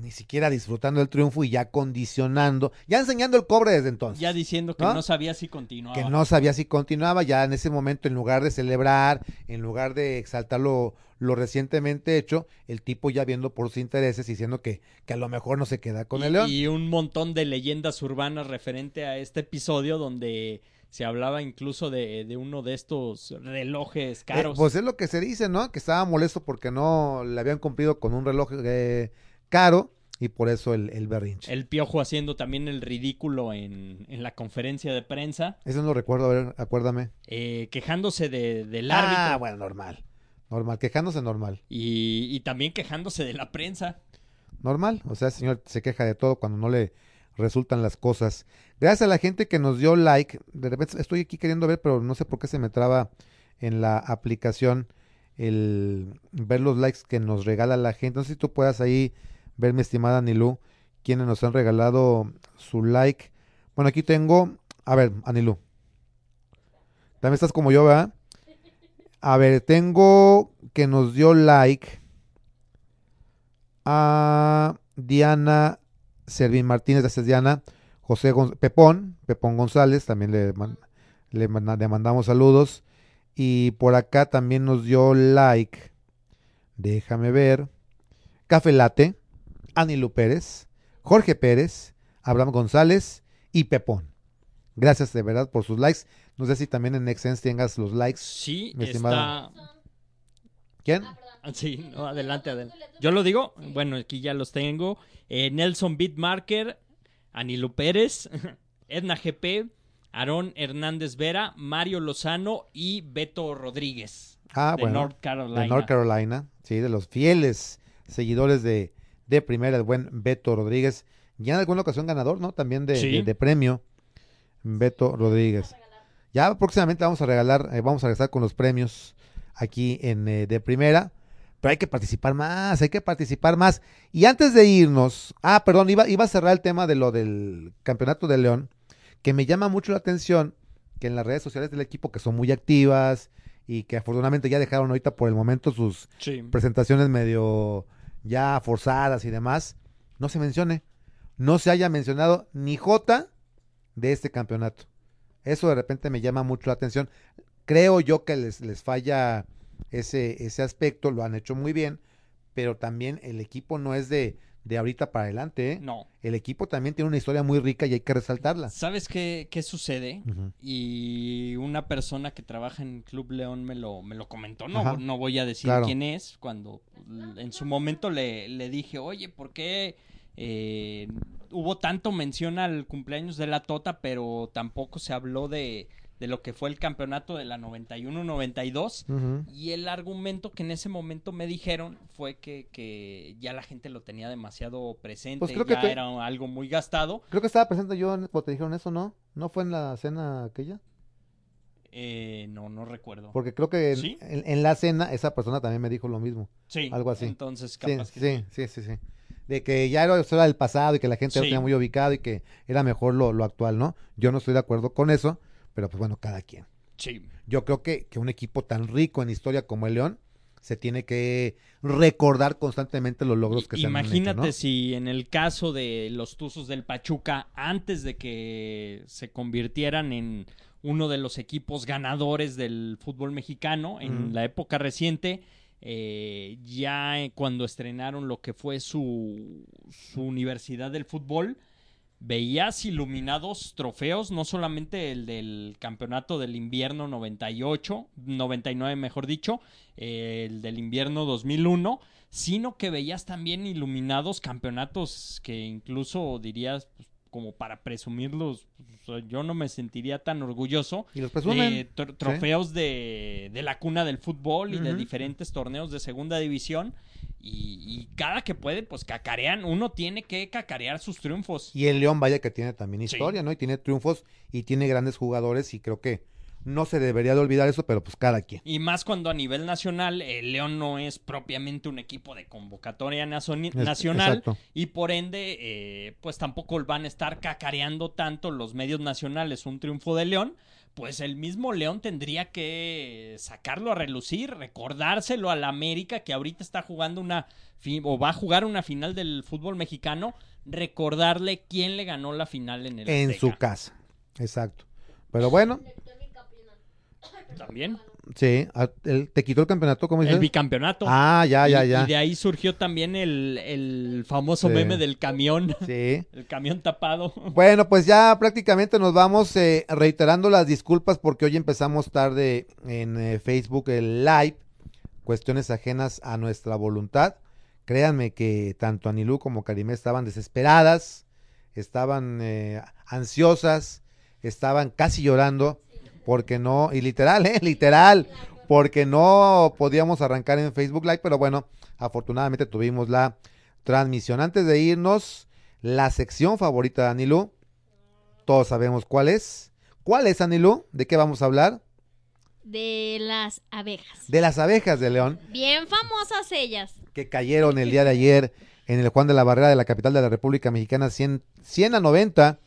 ni siquiera disfrutando el triunfo y ya condicionando, ya enseñando el cobre desde entonces. Ya diciendo que ¿No? no, sabía si continuaba. que no sabía si continuaba, ya en ese momento, en lugar de celebrar, en lugar de exaltar lo, lo recientemente hecho, el tipo ya viendo por sus intereses, diciendo que, que a lo mejor no se queda con y, el León. y un montón de leyendas urbanas referente a este episodio donde se hablaba incluso de, de uno de estos relojes Eh, caros. pues es lo que se dice, ¿no? Que estaba molesto porque no le habían cumplido con un reloj eh, caro y por eso el, el berrinche. el piojo haciendo también el ridículo en, en la conferencia de prensa, Eso no lo recuerdo, a ver, acuérdame. eh, quejándose de- del árbitro Ah, bueno, normal. Normal, quejándose normal. y, y también quejándose de la prensa. Normal, o sea, el señor se queja de todo cuando no le resultan las cosas. Gracias a la gente que nos dio like. De repente estoy aquí queriendo ver, pero no sé por qué se me traba en la aplicación el ver los likes que nos regala la gente. No sé si tú puedas ahí ver, mi estimada Anilú, quienes nos han regalado su like. Bueno, aquí tengo, a ver, Anilú. También estás como yo, ¿verdad? A ver, tengo que nos dio like a Diana Servín Martínez, gracias Diana, José Pepón, Pepón González, también le, le, le mandamos saludos. Y por acá también nos dio like, déjame ver, Café Late, Anilu Pérez, Jorge Pérez, Abraham González y Pepón. Gracias de verdad por sus likes. No sé si también en Nexens tengas los likes. Sí, Mi está... estimada. ¿Quién? Ah, Sí, no, adelante, adelante. Yo lo digo, bueno, aquí ya los tengo. Eh, Nelson Beatmarker, Anilo Pérez, Edna GP, Aarón Hernández Vera, Mario Lozano y Beto Rodríguez Ah, de bueno. North Carolina. de North Carolina, sí, de los fieles seguidores de, de primera, el buen Beto Rodríguez. Ya en alguna ocasión ganador, ¿no? También de, Sí. de- de premio, Beto Rodríguez. Ya próximamente vamos a regalar, eh, vamos a regresar con los premios aquí en eh, de primera. Pero hay que participar más, hay que participar más. Y antes de irnos, ah, perdón, iba, iba a cerrar el tema de lo del campeonato de León, que me llama mucho la atención que en las redes sociales del equipo, que son muy activas y que afortunadamente ya dejaron ahorita por el momento sus Sí. presentaciones medio ya forzadas y demás, no se mencione, no se haya mencionado ni J de este campeonato. Eso de repente me llama mucho la atención. Creo yo que les, les falla ese, ese aspecto, lo han hecho muy bien, pero también el equipo no es de, de ahorita para adelante. ¿eh? No. El equipo también tiene una historia muy rica y hay que resaltarla. ¿Sabes qué, qué sucede? Y una persona que trabaja en Club León me lo, me lo comentó. No, Ajá. no voy a decir Claro. quién es. Cuando en su momento le, le dije, oye, ¿por qué eh, hubo tanto mención al cumpleaños de la Tota, pero tampoco se habló de, de lo que fue el campeonato de la 91-92? Ujú. Y el argumento que en ese momento me dijeron fue que, que ya la gente lo tenía demasiado presente, Pues creo que ya te- era algo muy gastado. Creo que estaba presente yo cuando te dijeron eso, ¿no? ¿No fue en la cena aquella? Eh, no, no recuerdo. Porque creo que en, ¿Sí? en- en la cena esa persona también me dijo lo mismo. Sí, algo así. Entonces, Sí, capaz que sí, sí, sí, sí. De que ya era, eso era del pasado y que la gente lo Sí. tenía muy ubicado y que era mejor lo, lo actual, ¿no? Yo no estoy de acuerdo con eso, pero pues bueno, cada quien. sí. Yo creo que, que un equipo tan rico en historia como el León se tiene que recordar constantemente los logros que se han hecho, Imagínate ¿no? si en el caso de los Tuzos del Pachuca, antes de que se convirtieran en uno de los equipos ganadores del fútbol mexicano en la época reciente, eh, ya eh, cuando estrenaron lo que fue su, su universidad del fútbol, veías iluminados trofeos, no solamente el del campeonato del invierno 98, 99 mejor dicho, eh, el del invierno 2001, sino que veías también iluminados campeonatos que incluso dirías pues, como para presumirlos, sea, yo no me sentiría tan orgulloso Y los presumen. de tr- trofeos de, de la cuna del fútbol y de diferentes torneos de segunda división. Y, y cada que puede, pues cacarean. Uno tiene que cacarear sus triunfos. Y el León, vaya que tiene también Sí. historia, ¿no? Y tiene triunfos y tiene grandes jugadores y creo que no se debería de olvidar eso, pero pues cada quien. Y más cuando a nivel nacional, el León no es propiamente un equipo de convocatoria nacional. exacto. Y por ende, eh, pues tampoco van a estar cacareando tanto los medios nacionales un triunfo de León. Pues el mismo León tendría que sacarlo a relucir, recordárselo a la América que ahorita está jugando una o va a jugar una final del fútbol mexicano, recordarle quién le ganó la final en el En Azteca. su casa. Exacto. Pero bueno, También. Sí, el- te quitó el campeonato, ¿cómo dices? El bicampeonato. Ah, ya, ya, Y- ya. Y de ahí surgió también el, el famoso Sí. meme del camión, Sí. el camión tapado. Bueno, pues ya prácticamente nos vamos eh, reiterando las disculpas porque hoy empezamos tarde en eh, Facebook el live, cuestiones ajenas a nuestra voluntad. Créanme que tanto Anilú como Karimé estaban desesperadas, estaban eh, ansiosas, estaban casi llorando porque no, y literal, eh, literal, porque no podíamos arrancar en Facebook Live, pero bueno, afortunadamente tuvimos la transmisión. Antes de irnos, la sección favorita de Anilú, todos sabemos cuál es. ¿Cuál es Anilú? ¿De qué vamos a hablar? De las abejas. De las abejas de León Bien famosas ellas. que cayeron el día de ayer en el Juan de la Barrera de la capital de la República Mexicana 100, 100 a 90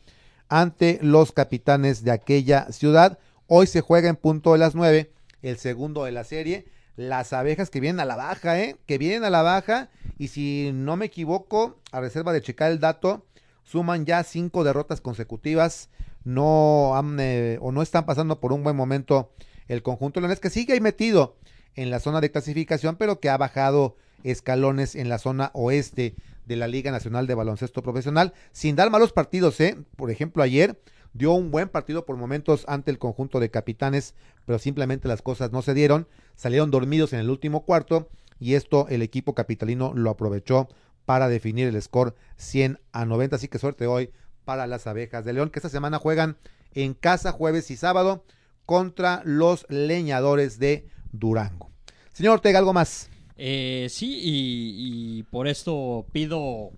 ante los capitanes de aquella ciudad. Hoy se juega en punto de las 9, el segundo de la serie. Las abejas que vienen a la baja, ¿eh? Que vienen a la baja. Y si no me equivoco, a reserva de checar el dato, suman ya cinco derrotas consecutivas. No han, eh, o no están pasando por un buen momento el conjunto leonés, que sigue ahí metido en la zona de clasificación, pero que ha bajado escalones en la zona oeste de la Liga Nacional de Baloncesto Profesional, sin dar malos partidos, ¿eh? Por ejemplo, ayer dio un buen partido por momentos ante el conjunto de capitanes, pero simplemente las cosas no se dieron, salieron dormidos en el último cuarto y esto el equipo capitalino lo aprovechó para definir el score 100 a 90, así que suerte hoy para las abejas de León, que esta semana juegan en casa jueves y sábado contra los leñadores de Durango. Señor Ortega, ¿algo más? Eh, sí, y, y por esto pido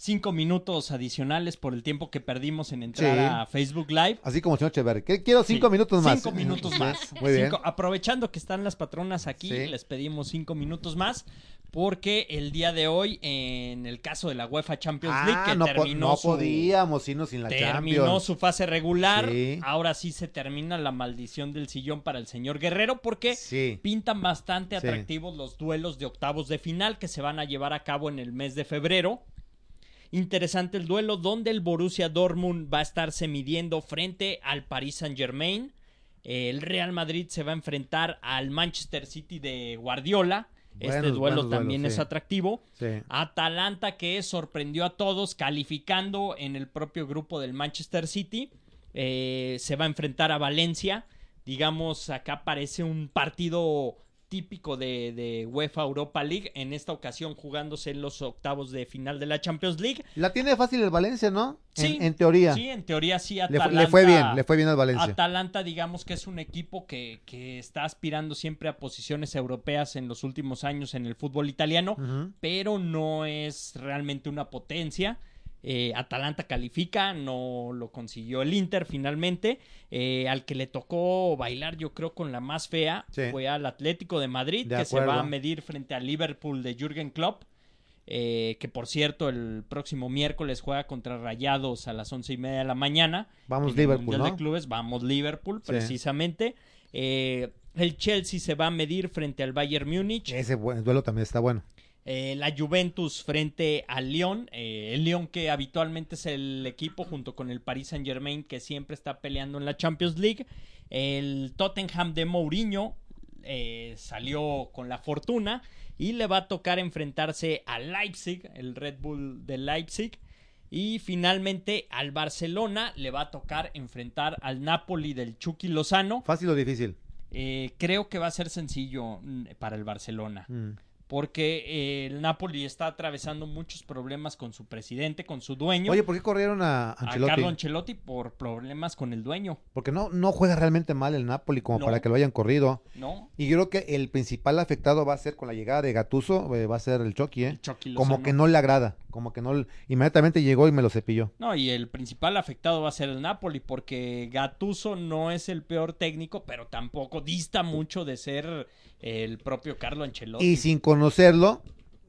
cinco minutos adicionales por el tiempo que perdimos en entrar Sí. a Facebook Live. Así como señor Echeverri. ¿Qué- Quiero cinco Sí, minutos más. Cinco minutos más. Muy bien. Cinco- aprovechando que están las patronas aquí, Sí. les pedimos cinco minutos más. Porque el día de hoy, en el caso de la UEFA Champions League, Ah, que no, po- terminó no su, podíamos irnos sin la terminó Champions. su fase regular. Ahora sí se termina la maldición del sillón para el señor Guerrero, porque pintan bastante atractivos los duelos de octavos de final que se van a llevar a cabo en el mes de febrero. Interesante el duelo donde el Borussia Dortmund va a estarse midiendo frente al Paris Saint Germain. El Real Madrid se va a enfrentar al Manchester City de Guardiola. este duelo también duelos, es sí. atractivo. Sí. Atalanta que sorprendió a todos calificando en el propio grupo del Manchester City. Eh, se va a enfrentar a Valencia. Digamos, acá parece un partido típico de, de UEFA Europa League. En esta ocasión jugándose en los octavos de final de la Champions League. La tiene fácil el Valencia, ¿no? Sí, en, teoría. Sí, en teoría sí. Atalanta, le fue bien, le fue bien al Valencia. Atalanta, digamos que es un equipo que, que está aspirando siempre a posiciones europeas en los últimos años en el fútbol italiano pero no es realmente una potencia. Eh, Atalanta califica, no lo consiguió el Inter finalmente. Eh, al que le tocó bailar, yo creo, con la más fea, Sí. fue al Atlético de Madrid, De que se va a medir frente al Liverpool de Jürgen Klopp. eh, que por cierto, el próximo miércoles juega contra Rayados a las once y media de la mañana. Vamos en el Liverpool, de. Clubes, vamos Liverpool, Sí. precisamente. Eh, El Chelsea se va a medir frente al Bayern Múnich. Ese buen- duelo también está bueno. Eh, la Juventus frente al Lyon. eh, el Lyon que habitualmente es el equipo junto con el Paris Saint Germain que siempre está peleando en la Champions League. El Tottenham de Mourinho eh, salió con la fortuna y le va a tocar enfrentarse al Leipzig, el Red Bull de Leipzig. Y finalmente al Barcelona le va a tocar enfrentar al Napoli del Chucky Lozano. ¿Fácil o difícil? Eh, creo que va a ser sencillo mm, para el Barcelona Mm. porque eh, el Napoli está atravesando muchos problemas con su presidente, con su dueño, Oye, ¿por qué corrieron a a Ancelotti? Carlo Ancelotti por problemas con el dueño, Porque no, no juega realmente mal el Napoli como No. para que lo hayan corrido. ¿no? Y yo creo que el principal afectado va a ser con la llegada de Gatuso, va a ser el Chucky, ¿eh? El Chucky Como que no le agrada, como que no, inmediatamente llegó y me lo cepilló. No, y el principal afectado va a ser el Napoli porque Gattuso no es el peor técnico, pero tampoco dista mucho de ser el propio Carlo Ancelotti. Y sin conocerlo,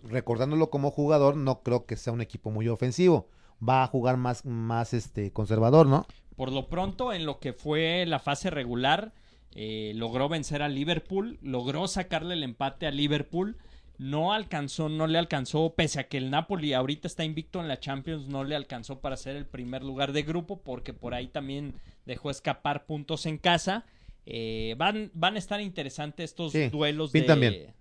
recordándolo como jugador, no creo que sea un equipo muy ofensivo. Va a jugar más, más este conservador, ¿no? Por lo pronto, en lo que fue la fase regular, eh, logró vencer a Liverpool, logró sacarle el empate a Liverpool. No alcanzó, no le alcanzó, pese a que el Napoli ahorita está invicto en la Champions, no le alcanzó para ser el primer lugar de grupo, porque por ahí también dejó escapar puntos en casa. Eh, van, van a estar interesantes estos Sí, duelos de,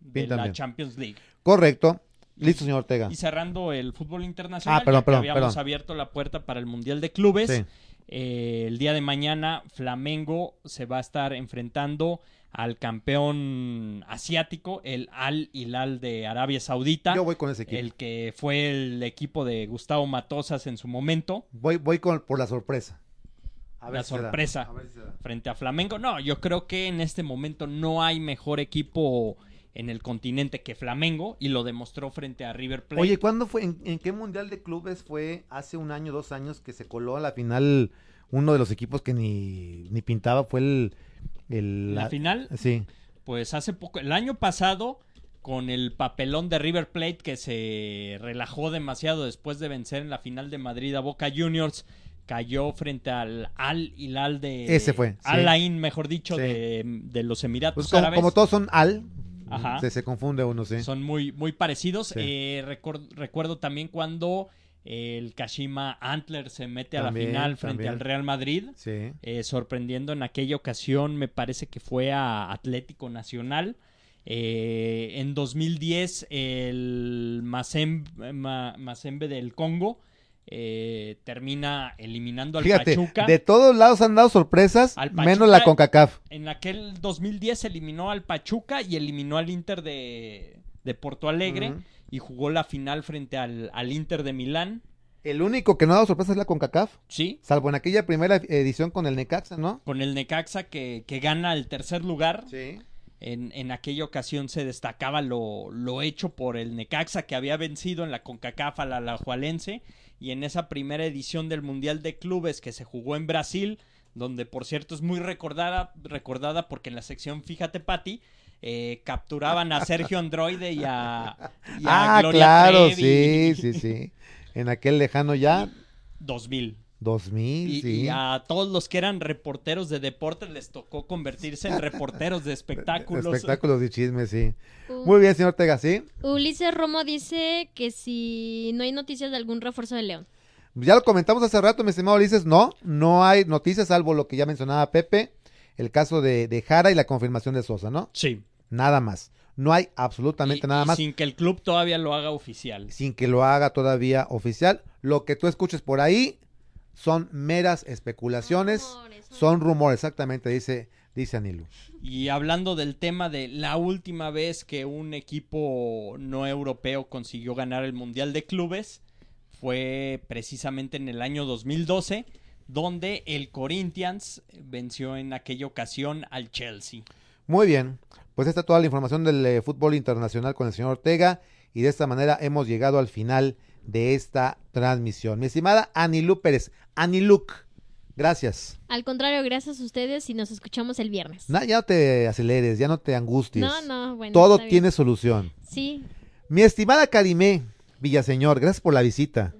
bien, la bien. Champions League. Correcto. Listo, señor Ortega. Y cerrando el fútbol internacional, Ah, perdón, ya que perdón, habíamos perdón. abierto la puerta para el Mundial de Clubes. Sí. eh, el día de mañana Flamengo se va a estar enfrentando al campeón asiático, el Al Hilal de Arabia Saudita, Yo voy con ese equipo. el que fue el equipo de Gustavo Matosas en su momento. Voy, voy con, por la sorpresa. A La sorpresa. A frente a Flamengo. No, yo creo que en este momento no hay mejor equipo en el continente que Flamengo y lo demostró frente a River Plate. Oye, ¿cuándo fue? En, en qué mundial de clubes fue hace un año, dos años que se coló a la final uno de los equipos que ni, ni pintaba? Fue el. el la final, Sí. pues hace poco, el año pasado, con el papelón de River Plate que se relajó demasiado después de vencer en la final de Madrid a Boca Juniors, cayó frente al Al Hilal de Ese fue, sí. Al Ain, mejor dicho, Sí. de, de los Emiratos Pues como, Árabes. como todos son al, Ajá. se, se confunde uno, sí. Son muy, muy parecidos. Sí. Eh, recuerdo también cuando el Kashima Antler se mete a la final frente también. al Real Madrid. Sí. eh, sorprendiendo en aquella ocasión, me parece que fue a Atlético Nacional. Eh, en 2010, el Mazem- Ma- Mazembe del Congo eh, termina eliminando al Fíjate, Pachuca. de todos lados han dado sorpresas, Al menos Pachuca- la CONCACAF. En aquel 2010 eliminó al Pachuca y eliminó al Inter de, de Porto Alegre Ujú. Y jugó la final frente al, al Inter de Milán. El único que no ha dado sorpresas es la CONCACAF, Sí, salvo en aquella primera edición con el Necaxa, ¿no? con el Necaxa que, que gana el tercer lugar. Sí. En, en aquella ocasión se destacaba lo, lo hecho por el Necaxa que había vencido en la CONCACAF al Alajualense y en esa primera edición del Mundial de Clubes que se jugó en Brasil, donde por cierto es muy recordada, recordada porque en la sección Fíjate Pati eh, capturaban a Sergio Androide y a, y a Ah, Gloria claro, Trevi. sí, sí, sí. En aquel lejano ya, 2000. 2000, Y, sí. y a todos los que eran reporteros de deportes les tocó convertirse en reporteros de espectáculos. Espectáculos y chismes, sí. Muy bien, señor Ortega, sí. Ulises Romo dice que si no hay noticias de algún refuerzo de León. Ya lo comentamos hace rato, mi estimado Ulises. No, no hay noticias, salvo lo que ya mencionaba Pepe, el caso de, de Jara y la confirmación de Sosa, ¿no? Sí. Nada más. No hay absolutamente Y- nada y más Sin que el club todavía lo haga oficial. sin que lo haga todavía oficial. Lo que tú escuches por ahí son meras especulaciones, Rumores, son- son rumores, exactamente, dice, dice Anilu. Y hablando del tema de la última vez que un equipo no europeo consiguió ganar el Mundial de Clubes fue precisamente en el año 2012, donde el Corinthians venció en aquella ocasión al Chelsea. Muy bien, pues esta es toda la información del eh, fútbol internacional con el señor Ortega y de esta manera hemos llegado al final de esta transmisión. Mi estimada Anilu Pérez, Aniluc, gracias. Al contrario, gracias a ustedes y nos escuchamos el viernes. Ya no te aceleres, ya no te angusties. No, no, bueno. Todo tiene solución. Sí, Mi estimada Karimé Villaseñor, gracias por la visita.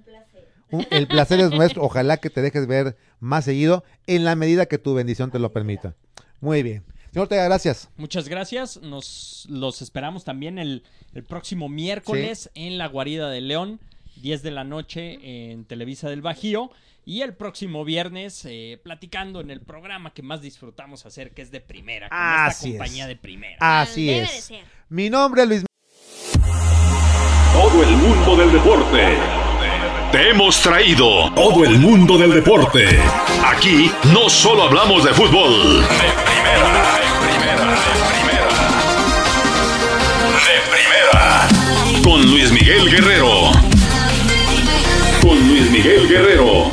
El placer es nuestro. Ojalá que te dejes ver más seguido en la medida que tu bendición te lo permita. Muy bien. Señor Ortega, gracias. Muchas gracias. Nos los esperamos también el, el próximo miércoles en la Guarida de León, 10 de la noche en Televisa del Bajío. Y el próximo viernes, eh, platicando en el programa que más disfrutamos hacer, que es de primera, con Así esta es. compañía de primera. Así Debe de es. ser. Mi nombre es Luis Todo el mundo del deporte. Te hemos traído todo el mundo del deporte. Aquí no solo hablamos de fútbol. De primera, de primera, de primera. De primera. Con Luis Miguel Guerrero. Con Luis Miguel Guerrero.